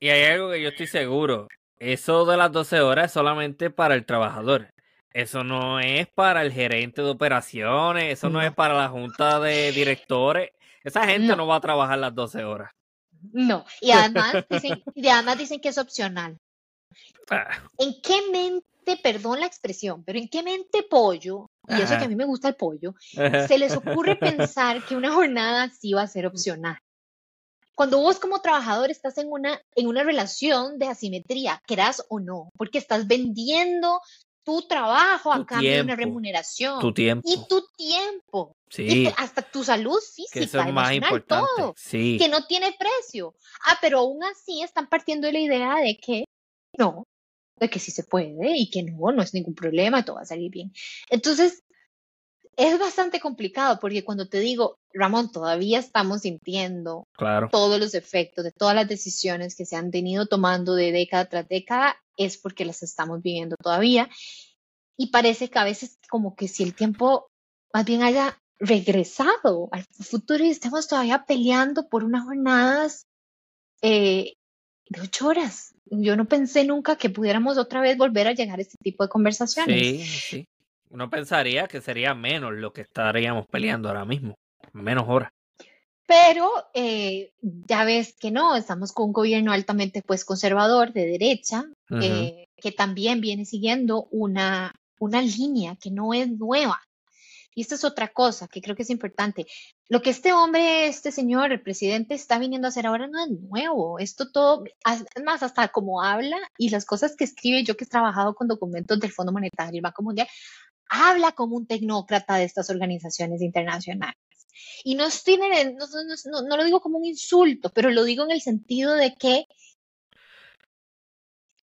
y hay algo que yo estoy seguro, eso de las 12 horas es solamente para el trabajador. Eso no es para el gerente de operaciones, eso no, es para la junta de directores. Esa gente No. no va a trabajar las 12 horas. No. Y además dicen, y además dicen que es opcional. Ah, ¿En qué mente, perdón la expresión, pero en qué mente pollo, y eso que a mí me gusta el pollo, se les ocurre pensar que una jornada así va a ser opcional? Cuando vos como trabajador estás en una, en una relación de asimetría, querás o no, porque estás vendiendo tu trabajo a Tu cambio de una remuneración tu tiempo. y tu tiempo Sí, hasta tu salud que eso física, es más importante. todo, Sí, que no tiene precio. Ah, pero aún así están partiendo de la idea de que no, de que sí se puede y que no, no es ningún problema, todo va a salir bien. Entonces, es bastante complicado porque cuando te digo, Ramón, todavía estamos sintiendo claro. todos los efectos de todas las decisiones que se han tenido tomando de década tras década, es porque las estamos viviendo todavía. Y parece que a veces como que si el tiempo más bien haya regresado al futuro y estamos todavía peleando por unas jornadas eh, de ocho horas. Yo no pensé nunca que pudiéramos otra vez volver a llegar a este tipo de conversaciones. Sí, sí. Uno pensaría que sería menos lo que estaríamos peleando ahora mismo, menos horas. Pero eh, ya ves que no, estamos con un gobierno altamente pues conservador de derecha, eh, que también viene siguiendo una, una línea que no es nueva. Y esta es otra cosa que creo que es importante. Lo que este hombre, este señor, el presidente, está viniendo a hacer ahora no es nuevo. Esto todo, es más, hasta como habla y las cosas que escribe, yo que he trabajado con documentos del Fondo Monetario y el Banco Mundial, habla como un tecnócrata de estas organizaciones internacionales. Y no, tiene, no, no, lo digo como un insulto, pero lo digo en el sentido de que,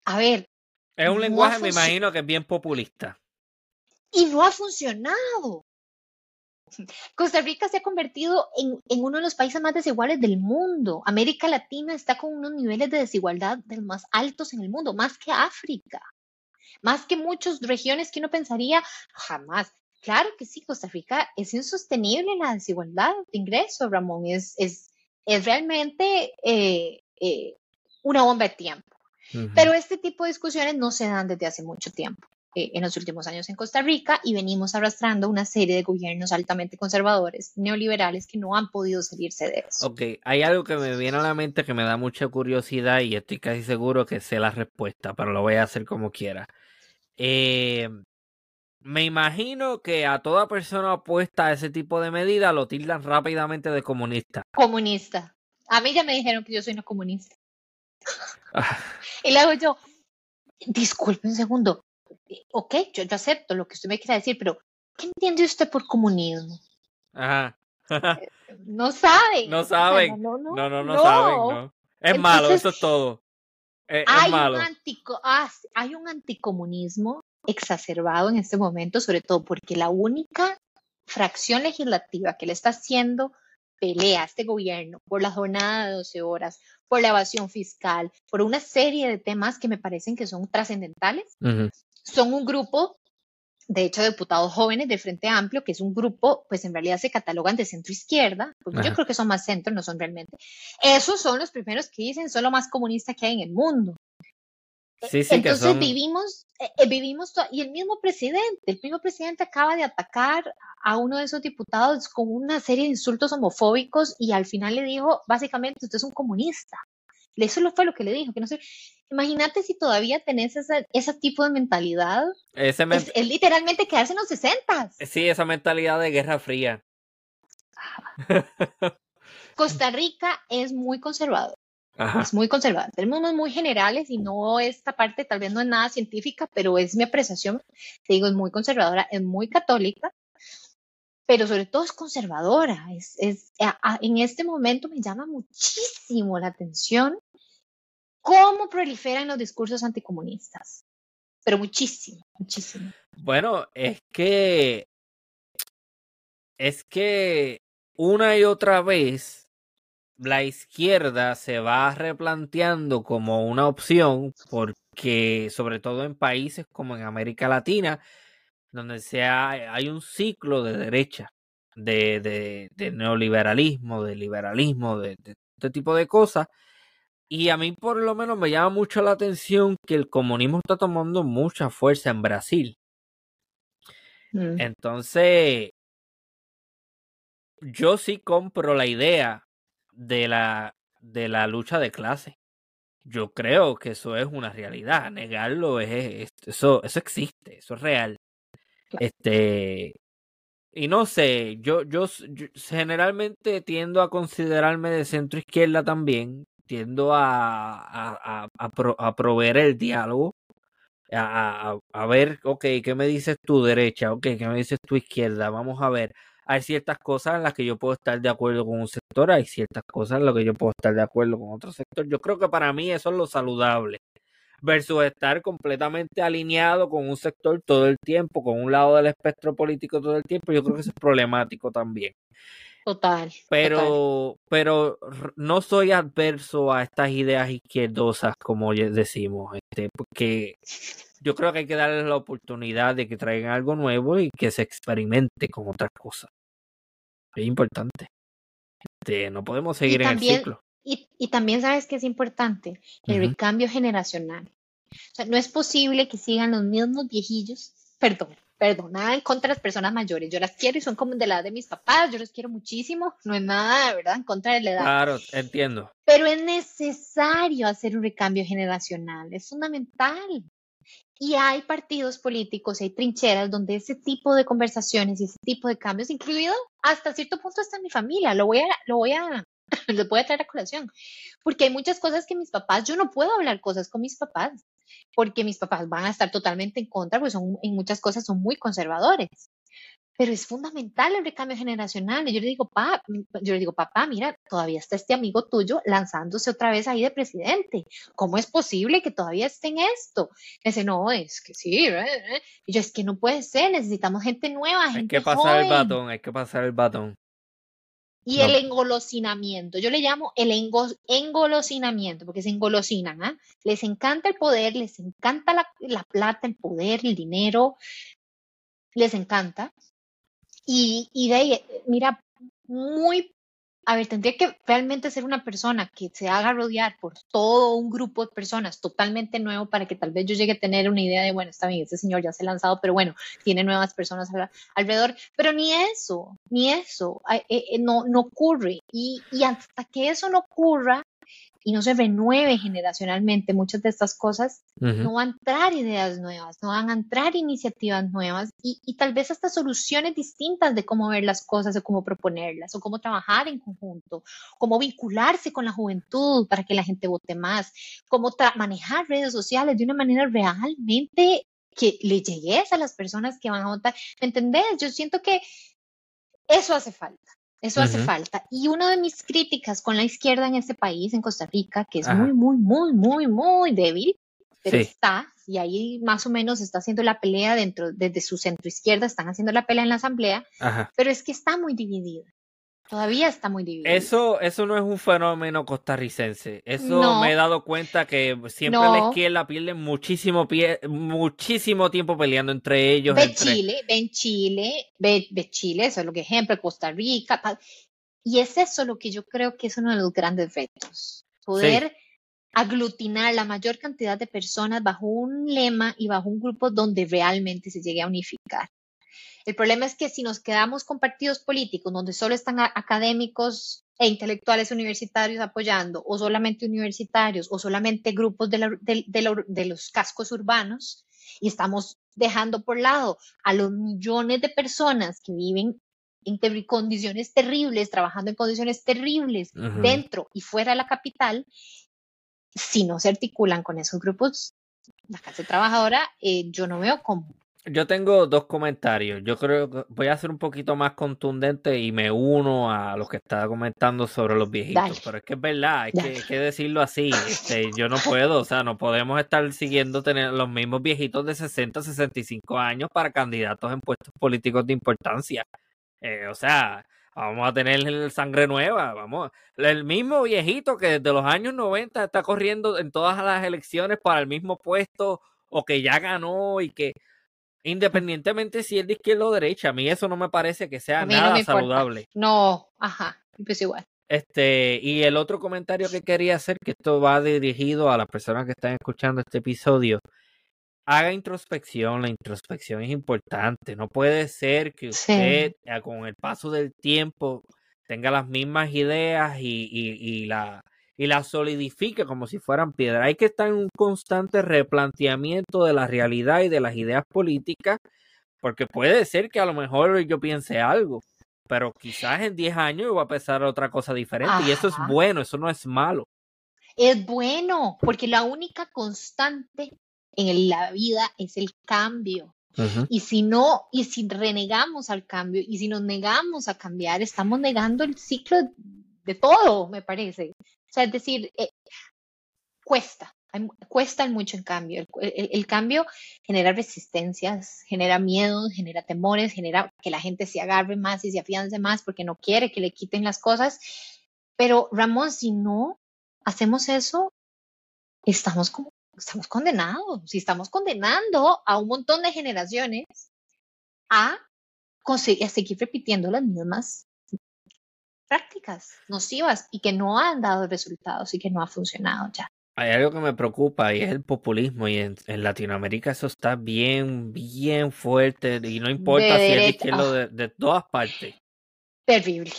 a ver. Es un lenguaje, me imagino, que es bien populista. Y no ha funcionado. Costa Rica se ha convertido en, en, uno de los países más desiguales del mundo. América Latina está con unos niveles de desigualdad de los más altos en el mundo, más que África más que muchas regiones que uno pensaría jamás. Claro que sí, Costa Rica es insostenible la desigualdad de ingresos, Ramón, es, es, es realmente eh, eh, una bomba de tiempo. Pero este tipo de discusiones no se dan desde hace mucho tiempo. Eh, en los últimos años en Costa Rica y venimos arrastrando una serie de gobiernos altamente conservadores, neoliberales, que no han podido salirse de eso. Ok, hay algo que me viene a la mente que me da mucha curiosidad y estoy casi seguro que sé la respuesta, pero lo voy a hacer como quiera. Eh, me imagino que a toda persona opuesta a ese tipo de medidas lo tildan rápidamente de comunista. Comunista. A mí ya me dijeron que yo soy una comunista. Ah. y luego yo, disculpe un segundo. Ok, yo, yo, acepto lo que usted me quiera decir, pero ¿qué entiende usted por comunismo? Ajá. Eh, no saben. No saben. No, no, no, no, saben. Es malo, eso es todo. Eh, hay, Un ah, hay un anticomunismo exacerbado en este momento, sobre todo porque la única fracción legislativa que le está haciendo pelea a este gobierno por la jornada de 12 horas, por la evasión fiscal, por una serie de temas que me parecen que son trascendentales, son un grupo de hecho, diputados jóvenes de Frente Amplio, que es un grupo, pues en realidad se catalogan de centro izquierda, porque yo creo que son más centro, no son realmente. Esos son los primeros que dicen son lo más comunista que hay en el mundo. Sí, sí, Entonces vivimos, eh, eh, vivimos, y el mismo presidente, el mismo presidente acaba de atacar a uno de esos diputados con una serie de insultos homofóbicos y al final le dijo, básicamente, usted es un comunista. Eso fue lo que le dijo, que no sé. Imagínate si todavía tenés ese tipo de mentalidad. es, literalmente quedarse en los 60. Sí, esa mentalidad de guerra fría. Costa Rica es muy conservador. Es muy conservador. Tenemos muy generales y no esta parte tal vez no es nada científica, pero es mi apreciación. Te digo, es muy conservadora, es muy católica, pero sobre todo es conservadora. Es, es, en este momento me llama muchísimo la atención cómo proliferan los discursos anticomunistas. Pero muchísimo, muchísimo. Bueno, es que es que una y otra vez la izquierda se va replanteando como una opción porque sobre todo en países como en América Latina, donde hay un ciclo de derecha, de, de, neoliberalismo, de liberalismo, de, de este tipo de cosas, y a mí por lo menos me llama mucho la atención que el comunismo está tomando mucha fuerza en Brasil. Mm. Entonces, yo sí compro la idea de la, de la lucha de clase. Yo creo que eso es una realidad. Negarlo es, eso, eso existe, eso es real. Este, y no sé, yo, yo, generalmente tiendo a considerarme de centro izquierda también, tiendo a, a, proveer el diálogo, a, a, ver, ok, ¿qué me dices tu derecha? Ok, ¿qué me dices tu izquierda? Vamos a ver. Hay ciertas cosas en las que yo puedo estar de acuerdo con un sector, hay ciertas cosas en las que yo puedo estar de acuerdo con otro sector. Yo creo que para mí eso es lo saludable. Versus estar completamente alineado con un sector todo el tiempo, con un lado del espectro político todo el tiempo, yo creo que eso es problemático también. Total. Pero, pero no soy adverso a estas ideas izquierdosas, como decimos, este, porque yo creo que hay que darles la oportunidad de que traigan algo nuevo y que se experimente con otras cosas. Es importante. Este, no podemos seguir en el ciclo. Y, y, también sabes que es importante el recambio generacional. O sea, no es posible que sigan los mismos viejillos, perdón, perdón, nada en contra de las personas mayores. Yo las quiero y son como de la edad de mis papás, yo los quiero muchísimo, no es nada, ¿verdad? En contra de la edad. Claro, entiendo. Pero es necesario hacer un recambio generacional, es fundamental. Y hay partidos políticos, hay trincheras donde ese tipo de conversaciones y ese tipo de cambios, incluido hasta cierto punto hasta mi familia, lo voy a, lo voy a, lo a traer a colación, porque hay muchas cosas que mis papás, yo no puedo hablar cosas con mis papás, porque mis papás van a estar totalmente en contra, porque son, en muchas cosas son muy conservadores pero es fundamental el recambio generacional. Y yo le digo, papá, yo le digo, papá, mira, todavía está este amigo tuyo lanzándose otra vez ahí de presidente. ¿Cómo es posible que todavía esté en esto? Me dice, no, es que sí. ¿eh? Y yo, es que no puede ser, necesitamos gente nueva, gente Hay que pasar el batón, hay que pasar el batón. Y el engolosinamiento, yo le llamo el engolosinamiento, porque se engolosinan, ¿ah? Les encanta el poder, les encanta la, la plata, el poder, el dinero, les encanta y, y de ahí, mira, muy, a ver, tendría que realmente ser una persona que se haga rodear por todo un grupo de personas totalmente nuevo para que tal vez yo llegue a tener una idea de, bueno, está bien, este señor ya se ha lanzado, pero bueno, tiene nuevas personas alrededor, pero ni eso, ni eso, eh, eh, no, no ocurre. Y, y hasta que eso no ocurra, y no se renueve generacionalmente muchas de estas cosas, no van a entrar ideas nuevas, no van a entrar iniciativas nuevas y, y, tal vez hasta soluciones distintas de cómo ver las cosas o cómo proponerlas o cómo trabajar en conjunto, cómo vincularse con la juventud para que la gente vote más, cómo manejar redes sociales de una manera realmente que le llegues a las personas que van a votar. ¿Me entendés? Yo siento que eso hace falta. Eso hace falta. Y una de mis críticas con la izquierda en este país, en Costa Rica, que es muy, muy, muy, muy, muy débil, pero está, y ahí más o menos está haciendo la pelea dentro, desde su centro izquierda, están haciendo la pelea en la asamblea, pero es que está muy dividida. Todavía está muy dividido. Eso, eso no es un fenómeno costarricense. Eso me he dado cuenta que siempre la izquierda pierde muchísimo, pie, muchísimo tiempo peleando entre ellos. Ve Chile, ven Chile, ve, Chile, eso es lo que ejemplo, Costa Rica. Y es eso lo que yo creo que es uno de los grandes retos. Poder aglutinar la mayor cantidad de personas bajo un lema y bajo un grupo donde realmente se llegue a unificar. El problema es que si nos quedamos con partidos políticos donde solo están académicos e intelectuales universitarios apoyando, o solamente universitarios, o solamente grupos de, los cascos urbanos, y estamos dejando por lado a los millones de personas que viven en condiciones terribles, trabajando en condiciones terribles dentro y fuera de la capital, si no se articulan con esos grupos, la clase trabajadora, eh, yo no veo cómo yo tengo dos comentarios. Yo creo que voy a ser un poquito más contundente y me uno a los que estaba comentando sobre los viejitos. Pero es que es verdad, hay que, decirlo así. Este, yo no puedo, o sea, no podemos estar siguiendo tener los mismos viejitos de 60, 65 años para candidatos en puestos políticos de importancia. Eh, o sea, vamos a tener sangre nueva, vamos. El mismo viejito que desde los años 90 está corriendo en todas las elecciones para el mismo puesto o que ya ganó y que Independientemente si es de izquierda o derecha, a mí eso no me parece que sea nada saludable. No, ajá, pues igual. Este, y el otro comentario que quería hacer, que esto va dirigido a las personas que están escuchando este episodio, haga introspección, la introspección es importante. No puede ser que usted eh, con el paso del tiempo tenga las mismas ideas y, y, y la y la solidifique como si fueran piedra. Hay que estar en un constante replanteamiento de la realidad y de las ideas políticas, porque puede ser que a lo mejor yo piense algo, pero quizás en 10 años va a pensar otra cosa diferente y eso es bueno, eso no es malo. Es bueno, porque la única constante en la vida es el cambio. Y si no, y si renegamos al cambio, y si nos negamos a cambiar, estamos negando el ciclo de todo, me parece. O sea, es decir, eh, cuesta, cuesta mucho en cambio. El, cambio genera resistencias, genera miedos, genera temores, genera que la gente se agarre más y se afiance más porque no quiere que le quiten las cosas. Pero Ramón, si no hacemos eso, estamos como estamos condenados, si estamos condenando a un montón de generaciones a, a seguir repitiendo las mismas prácticas nocivas y que no han dado resultados y que no ha funcionado ya. Hay algo que me preocupa y es el populismo y en, Latinoamérica eso está bien, bien fuerte y no importa si es de, de, todas partes. Terrible.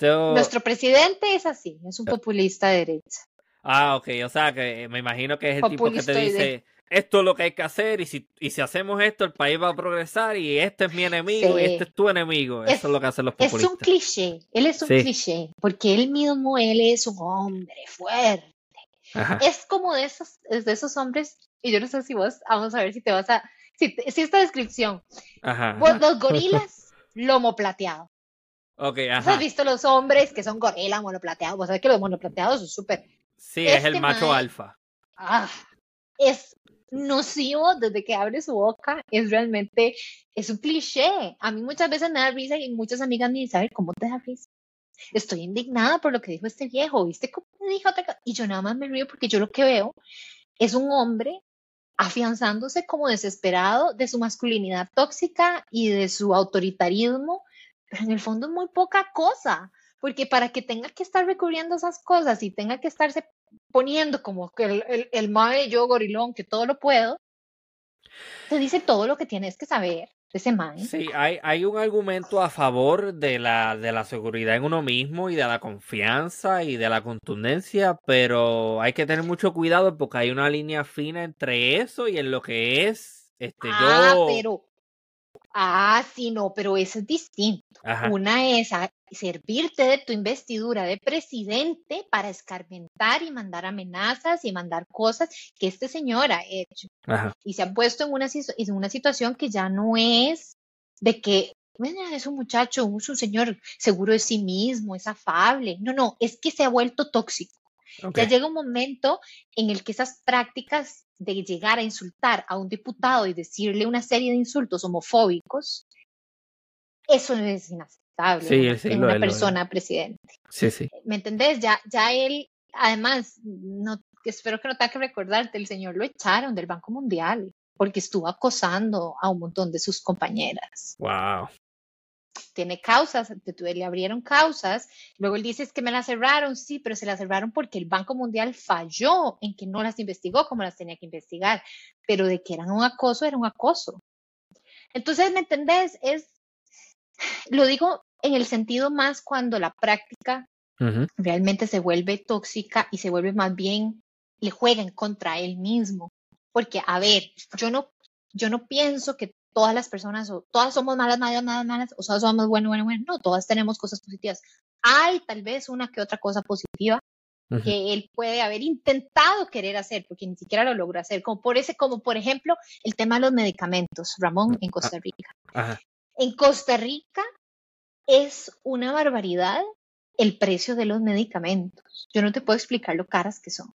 Nuestro presidente es así, es un populista de derecha. Ah, ok, o sea que me imagino que es el tipo que te dice, esto es lo que hay que hacer y si, y si hacemos esto el país va a progresar y este es mi enemigo y este es tu enemigo. Eso es lo que hacen los populistas. Es un cliché, él es un cliché, porque él mismo, él es un hombre fuerte. Es como de esos, de esos hombres, y yo no sé si vos, vamos a ver si te vas a, si, si esta descripción, Ajá. los gorilas, lomo plateado. Ok, ajá. ¿Has visto los hombres que son gorila monoplateados? Vos sabés que los monoplateados son súper... Sí, es el este macho alfa. Ah, es nocivo desde que abre su boca, es realmente, es un cliché. A mí muchas veces me da risa y muchas amigas me dicen, ¿cómo te da risa? Estoy indignada por lo que dijo este viejo, ¿viste cómo dijo otra cosa? Y yo nada más me río porque yo lo que veo es un hombre afianzándose como desesperado de su masculinidad tóxica y de su autoritarismo, pero en el fondo es muy poca cosa, porque para que tenga que estar recurriendo esas cosas y tenga que estarse poniendo como que el, el, el mae yo gorilón, que todo lo puedo, te dice todo lo que tienes que saber de ese mae. Sí, hay, hay un argumento a favor de la, de la seguridad en uno mismo y de la confianza y de la contundencia, pero hay que tener mucho cuidado porque hay una línea fina entre eso y en lo que es este ah, pero Ah, sí, no, pero eso es distinto. Una es servirte de tu investidura de presidente para escarmentar y mandar amenazas y mandar cosas que este señor ha hecho. Y se ha puesto en una, en una situación que ya no es de que es un muchacho, es un señor seguro de sí mismo, es afable. No, no, es que se ha vuelto tóxico. Ya llega un momento en el que esas prácticas de llegar a insultar a un diputado y decirle una serie de insultos homofóbicos, eso no es inaceptable en una persona presidente. Sí, sí. ¿Me entendés? Ya, ya él, además, no, espero que no tenga que recordarte, el señor lo echaron del Banco Mundial porque estuvo acosando a un montón de sus compañeras. Wow tiene causas, le abrieron causas, luego él dice es que me las cerraron, sí, pero se las cerraron porque el Banco Mundial falló en que no las investigó como las tenía que investigar, pero de que eran un acoso, era un acoso. Entonces, ¿me entendés? Es, lo digo en el sentido más cuando la práctica realmente se vuelve tóxica y se vuelve más bien, le juega en contra él mismo. Porque, a ver, yo no, yo no pienso que todas las personas, o todas somos malas, malas, malas, malas, o todas somos bueno, bueno, bueno. No, todas tenemos cosas positivas. Hay tal vez una que otra cosa positiva que él puede haber intentado querer hacer, porque ni siquiera lo logró hacer, como por ese, como por ejemplo el tema de los medicamentos, Ramón, en Costa Rica. En Costa Rica es una barbaridad el precio de los medicamentos. Yo no te puedo explicar lo caras que son.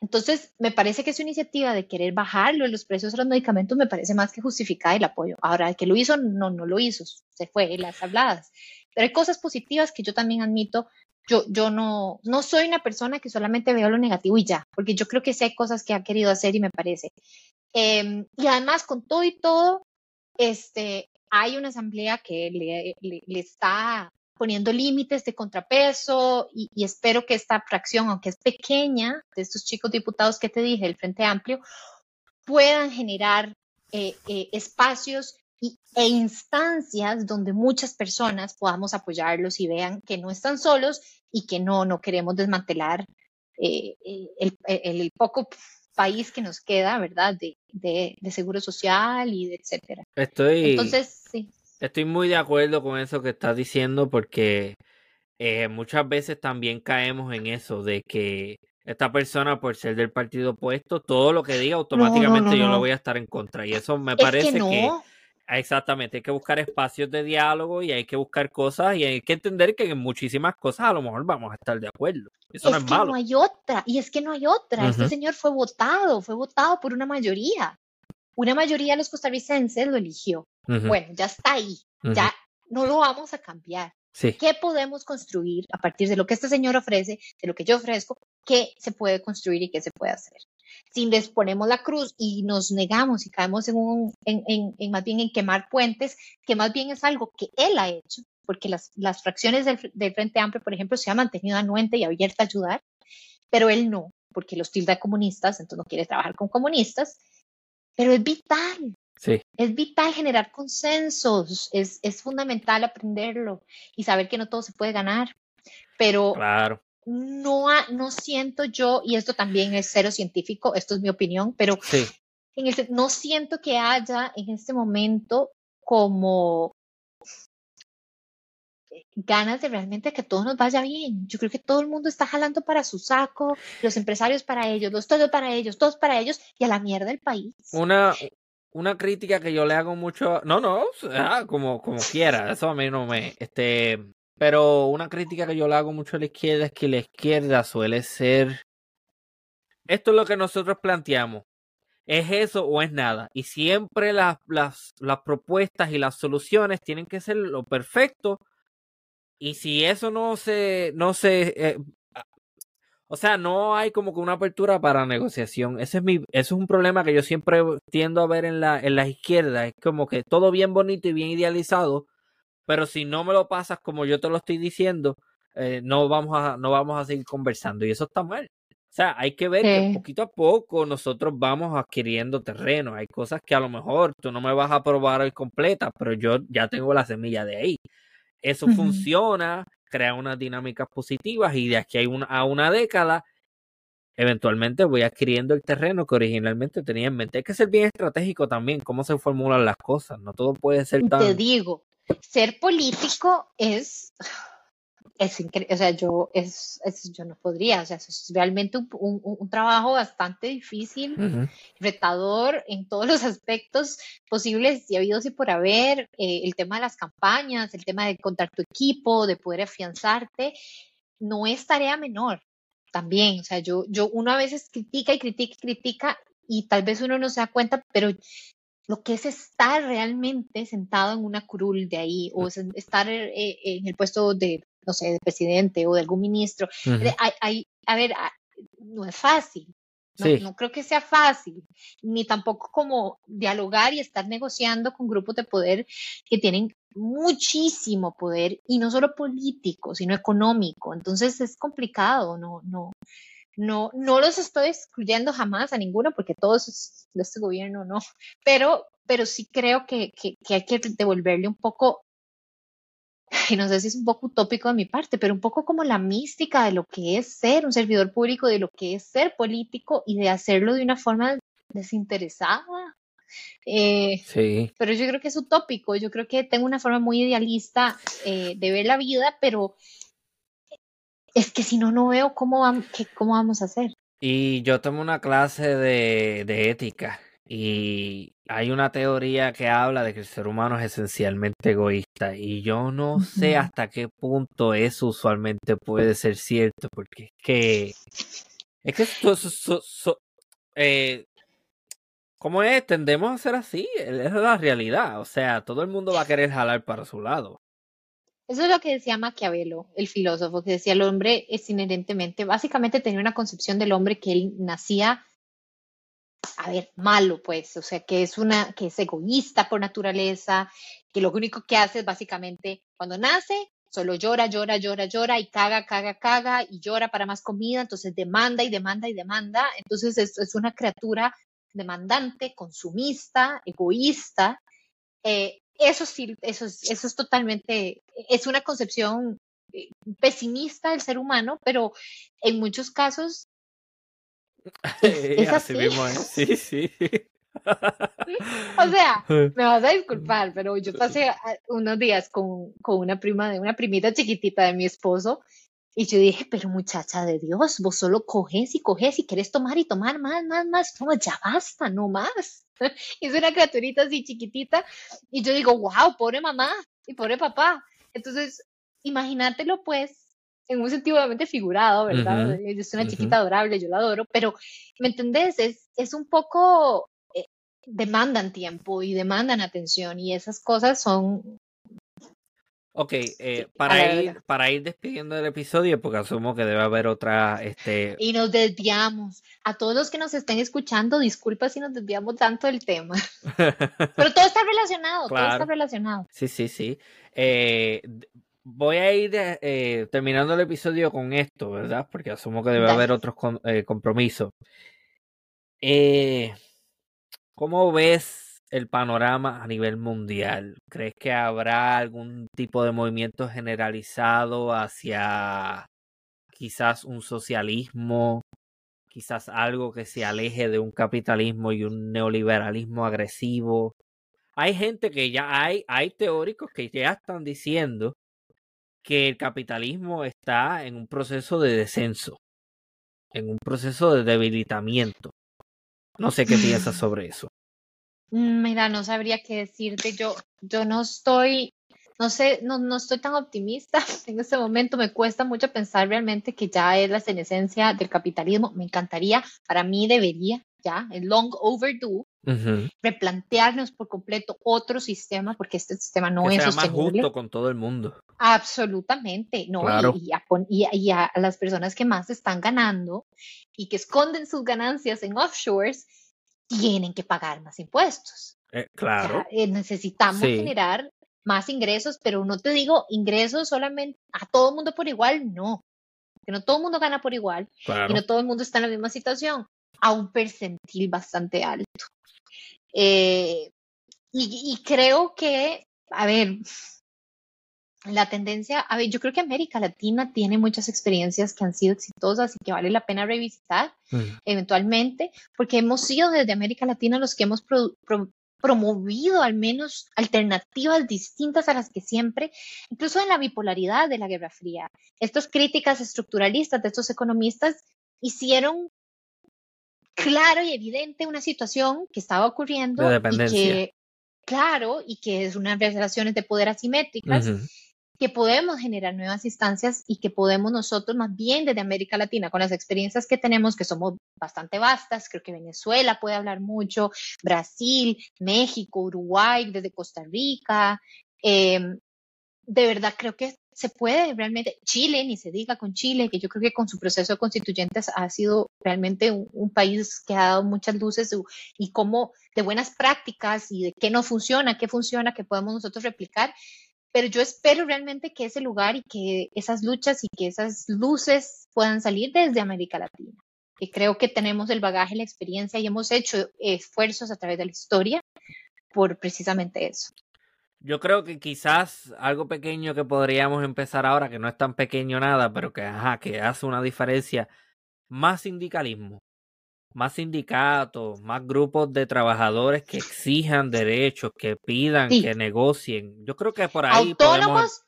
Entonces, me parece que esa iniciativa de querer bajarlo los precios de los medicamentos me parece más que justificada el apoyo. Ahora, que lo hizo, no, no lo hizo, se fue, las habladas. Pero hay cosas positivas que yo también admito. Yo, yo no, no soy una persona que solamente veo lo negativo y ya, porque yo creo que sí hay cosas que ha querido hacer y me parece. Em, y además, con todo y todo, este, hay una asamblea que le, le está poniendo límites de contrapeso y, espero que esta fracción, aunque es pequeña, de estos chicos diputados que te dije, el Frente Amplio, puedan generar eh, eh, espacios e instancias donde muchas personas podamos apoyarlos y vean que no están solos y que no, no queremos desmantelar eh, el, poco país que nos queda, ¿verdad? De, de, seguro social y de etcétera. Estoy. Entonces, sí. Estoy muy de acuerdo con eso que estás diciendo porque eh, muchas veces también caemos en eso de que esta persona por ser del partido opuesto, todo lo que diga automáticamente yo lo voy a estar en contra. Y eso me parece que, Exactamente, hay que buscar espacios de diálogo y hay que buscar cosas y hay que entender que en muchísimas cosas a lo mejor vamos a estar de acuerdo. Eso no es que malo. no hay otra, y es que no hay otra. Este señor fue votado, fue votado por una mayoría. Una mayoría de los costarricenses lo eligió. Bueno, ya está ahí, ya no lo vamos a cambiar. ¿Qué podemos construir a partir de lo que este señor ofrece, de lo que yo ofrezco? ¿Qué se puede construir y qué se puede hacer? si les ponemos la cruz y nos negamos y caemos en, un, en, en, más bien en quemar puentes, que más bien es algo que él ha hecho, porque las, las fracciones del, del, Frente Amplio, por ejemplo, se han mantenido anuente y abierta a ayudar, pero él no, porque los tilda comunistas, entonces no quiere trabajar con comunistas, pero es vital. Sí. Es vital generar consensos, es, es fundamental aprenderlo y saber que no todo se puede ganar, pero claro no, no siento yo, y esto también es cero científico, esto es mi opinión, pero en no siento que haya en este momento como ganas de realmente que todo nos vaya bien. Yo creo que todo el mundo está jalando para su saco, los empresarios para ellos, los todos para ellos, todos para ellos y a la mierda el país. Una, una crítica que yo le hago mucho, no, no, como, como quiera, eso a mí no me, este, pero una crítica que yo le hago mucho a la izquierda es que la izquierda suele ser... Esto es lo que nosotros planteamos. ¿Es eso o es nada? Y siempre las, las, las propuestas y las soluciones tienen que ser lo perfecto. Y si eso no se... No se eh, o sea, no hay como que una apertura para negociación. Ese es mi, eso es un problema que yo siempre tiendo a ver en la, en la izquierda. Es como que todo bien bonito y bien idealizado, pero si no me lo pasas como yo te lo estoy diciendo, eh, no, vamos a, no vamos a seguir conversando y eso está mal. O sea, hay que ver que poquito a poco nosotros vamos adquiriendo terreno. Hay cosas que a lo mejor tú no me vas a probar hoy completa, pero yo ya tengo la semilla de ahí. Eso funciona, crea unas dinámicas positivas y de aquí a una, a una década eventualmente voy adquiriendo el terreno que originalmente tenía en mente. Hay que ser bien estratégico también, cómo se formulan las cosas. No todo puede ser tan. Te digo, ser político es, es increíble, o sea, yo, es, yo no podría, o sea, es realmente un, trabajo bastante difícil, retador en todos los aspectos posibles y habidos y por haber, eh, el tema de las campañas, el tema de contar tu equipo, de poder afianzarte, no es tarea menor también, o sea, yo, yo uno a veces critica y critica y critica y tal vez uno no se da cuenta, pero lo que es estar realmente sentado en una curul de ahí o estar eh, en el puesto de, no sé, de presidente o de algún ministro. a ver, no es fácil. No, creo que sea fácil, ni tampoco como dialogar y estar negociando con grupos de poder que tienen muchísimo poder y no solo político, sino económico. Entonces es complicado, no, no, no, no los estoy excluyendo jamás a ninguno porque todos de este gobierno no, pero, pero sí creo que, que, hay que devolverle un poco, y no sé si es un poco utópico de mi parte, pero un poco como la mística de lo que es ser un servidor público, de lo que es ser político y de hacerlo de una forma desinteresada. Eh, sí. Pero yo creo que es utópico, yo creo que tengo una forma muy idealista eh, de ver la vida, pero es que si no, no veo cómo, cómo vamos a hacer. Y yo tomo una clase de, de ética y hay una teoría que habla de que el ser humano es esencialmente egoísta y yo no sé hasta qué punto eso usualmente puede ser cierto porque es que es que eh, como es tendemos a ser así es la realidad o sea todo el mundo va a querer jalar para su lado eso es lo que decía Maquiavelo, el filósofo, que decía el hombre es inherentemente, básicamente tenía una concepción del hombre que él nacía, a ver, malo, pues, o sea, que es una, que es egoísta por naturaleza, que lo único que hace es básicamente cuando nace, solo llora, llora, llora, llora y caga, caga, caga y llora para más comida, entonces demanda y demanda y demanda, entonces es, es una criatura demandante, consumista, egoísta, eh, eso sí, eso es, eso es totalmente, es una concepción eh, pesimista del ser humano, pero en muchos casos es, así. mismo, Sí, sí. o sea, me vas a disculpar, pero yo pasé unos días con, con, una prima de una primita chiquitita de mi esposo Y yo dije, pero muchacha de Dios, vos solo coges y coges y querés tomar y tomar más, más, más. No, ya basta, no más. Es una criaturita así chiquitita. Y yo digo, wow, pobre mamá y pobre papá. Entonces, imagínatelo pues en un sentido obviamente figurado, ¿verdad? Yo soy una chiquita adorable, yo la adoro, pero, ¿me entendés? Es, es un poco, eh, demandan tiempo y demandan atención y esas cosas son Ok, eh, para, ir, para ir despidiendo el episodio, porque asumo que debe haber otra... Este... Y nos desviamos. A todos los que nos estén escuchando, disculpa si nos desviamos tanto del tema. Pero todo está relacionado, todo está relacionado. Sí, sí, sí. Eh, voy a ir eh, terminando el episodio con esto, ¿verdad? Porque asumo que debe haber otros compromisos. ¿Cómo ves el panorama a nivel mundial? ¿Crees que habrá algún tipo de movimiento generalizado hacia quizás un socialismo, quizás algo que se aleje de un capitalismo y un neoliberalismo agresivo? Hay gente que ya hay, hay teóricos que ya están diciendo que el capitalismo está en un proceso de descenso, en un proceso de debilitamiento. No sé qué piensas sobre eso. Mm, mira, no sabría qué decirte. Yo, yo no estoy, no sé, no, no estoy tan optimista en este momento. Me cuesta mucho pensar realmente que ya es la senescencia del capitalismo. Me encantaría, para mí debería, ya, es long overdue, replantearnos por completo otro sistema, porque este sistema no es sostenible. más justo con todo el mundo. Absolutamente, no. Y, y, y, a, las personas que más están ganando y que esconden sus ganancias en offshores tienen que pagar más impuestos. Eh, claro. Eh, necesitamos generar más ingresos, pero no te digo ingresos solamente a todo el mundo por igual, no. Que no todo el mundo gana por igual y no todo el mundo está en la misma situación, a un percentil bastante alto. Eh, y, y creo que, a ver, la tendencia, a ver, yo creo que América Latina tiene muchas experiencias que han sido exitosas y que vale la pena revisitar mm. eventualmente, porque hemos sido desde América Latina los que hemos promovido al menos alternativas distintas a las que siempre, incluso en la bipolaridad de la Guerra Fría. Estas críticas estructuralistas de estos economistas hicieron claro y evidente una situación que estaba ocurriendo y que, claro, y que es unas relaciones de poder asimétricas que podemos generar nuevas instancias y que podemos nosotros más bien desde América Latina, con las experiencias que tenemos, que somos bastante vastas, creo que Venezuela puede hablar mucho, Brasil, México, Uruguay, desde Costa Rica, em, de verdad creo que se puede realmente, Chile, ni se diga con Chile, que yo creo que con su proceso de constituyentes ha sido realmente un, país que ha dado muchas luces y como de buenas prácticas y de qué no funciona, qué funciona, que podemos nosotros replicar pero yo espero realmente que ese lugar y que esas luchas y que esas luces puedan salir desde América Latina. Que creo que tenemos el bagaje, la experiencia y hemos hecho esfuerzos a través de la historia por precisamente eso. Yo creo que quizás algo pequeño que podríamos empezar ahora, que no es tan pequeño nada, pero que, que hace una diferencia, más sindicalismo más sindicatos, más grupos de trabajadores que exijan derechos, que pidan, que negocien. Yo creo que por ahí autónomos,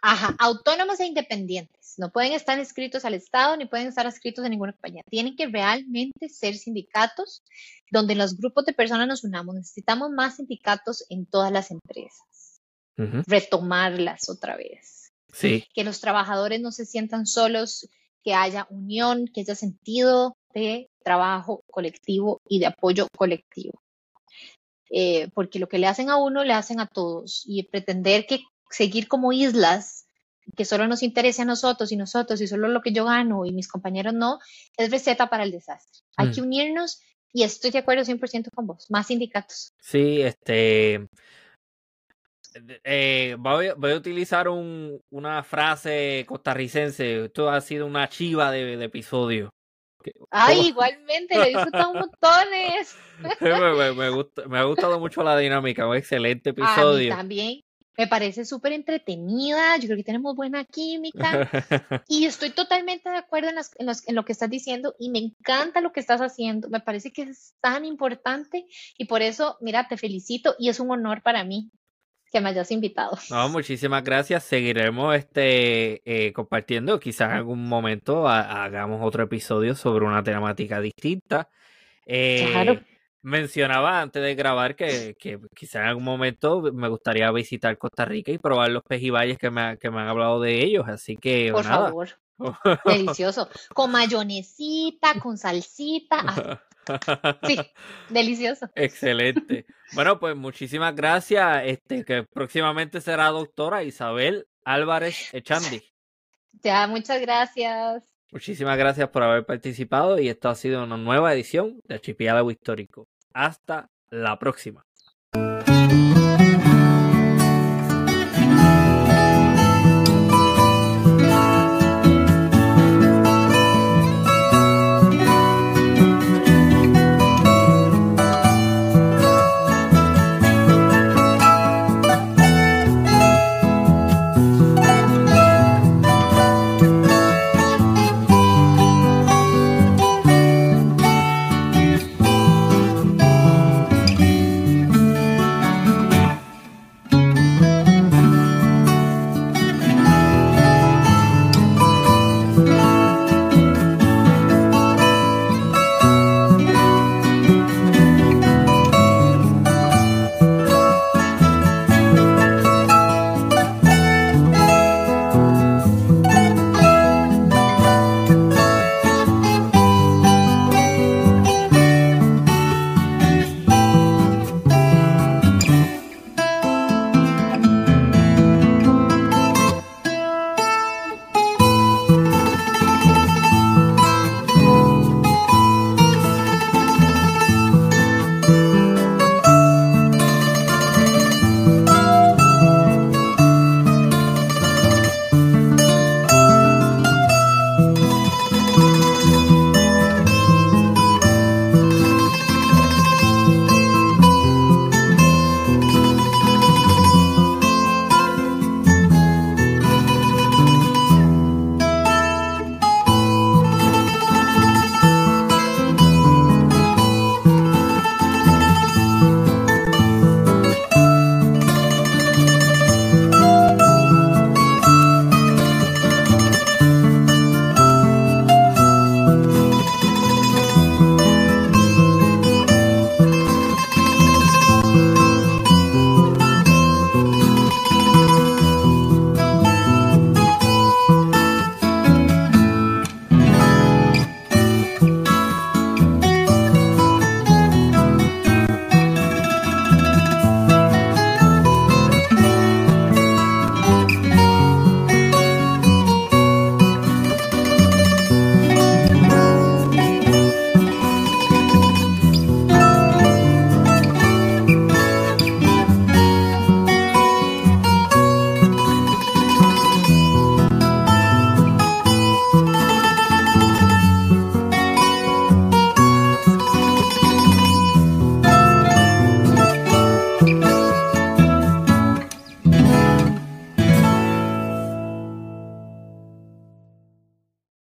ajá, autónomos e independientes. No pueden estar inscritos al Estado ni pueden estar inscritos en ninguna compañía. Tienen que realmente ser sindicatos donde los grupos de personas nos unamos. Necesitamos más sindicatos en todas las empresas. Retomarlas otra vez. Sí. Que los trabajadores no se sientan solos, que haya unión, que haya sentido de trabajo colectivo y de apoyo colectivo. Eh, porque lo que le hacen a uno le hacen a todos y pretender que seguir como islas, que solo nos interese a nosotros y nosotros y solo lo que yo gano y mis compañeros no, es receta para el desastre. Hay mm. que unirnos y estoy de acuerdo 100% con vos, más sindicatos. Sí, este... Eh, voy, a utilizar una frase costarricense. Esto ha sido una chiva de, de episodio. Ay, igualmente, lo he disfrutado montones. me, me, gusta, me ha gustado mucho la dinámica, un excelente episodio. A mí también. Me parece súper entretenida, yo creo que tenemos buena química y estoy totalmente de acuerdo en, en, en, lo que estás diciendo y me encanta lo que estás haciendo, me parece que es tan importante y por eso, mira, te felicito y es un honor para mí que me hayas invitado. No, muchísimas gracias. Seguiremos este eh, compartiendo. Quizás en algún momento hagamos otro episodio sobre una temática distinta. claro. Eh, mencionaba antes de grabar que, que quizás en algún momento me gustaría visitar Costa Rica y probar los pejibayes que me, que me han hablado de ellos. Así que. Por favor. Delicioso. Con mayonesita, con salsita. Ah, Sí, delicioso. Excelente. Bueno, pues muchísimas gracias. Este, que próximamente será doctora Isabel Álvarez Echandi. Ya, muchas gracias. Muchísimas gracias por haber participado y esto ha sido una nueva edición de Archipiélago Histórico. Hasta la próxima.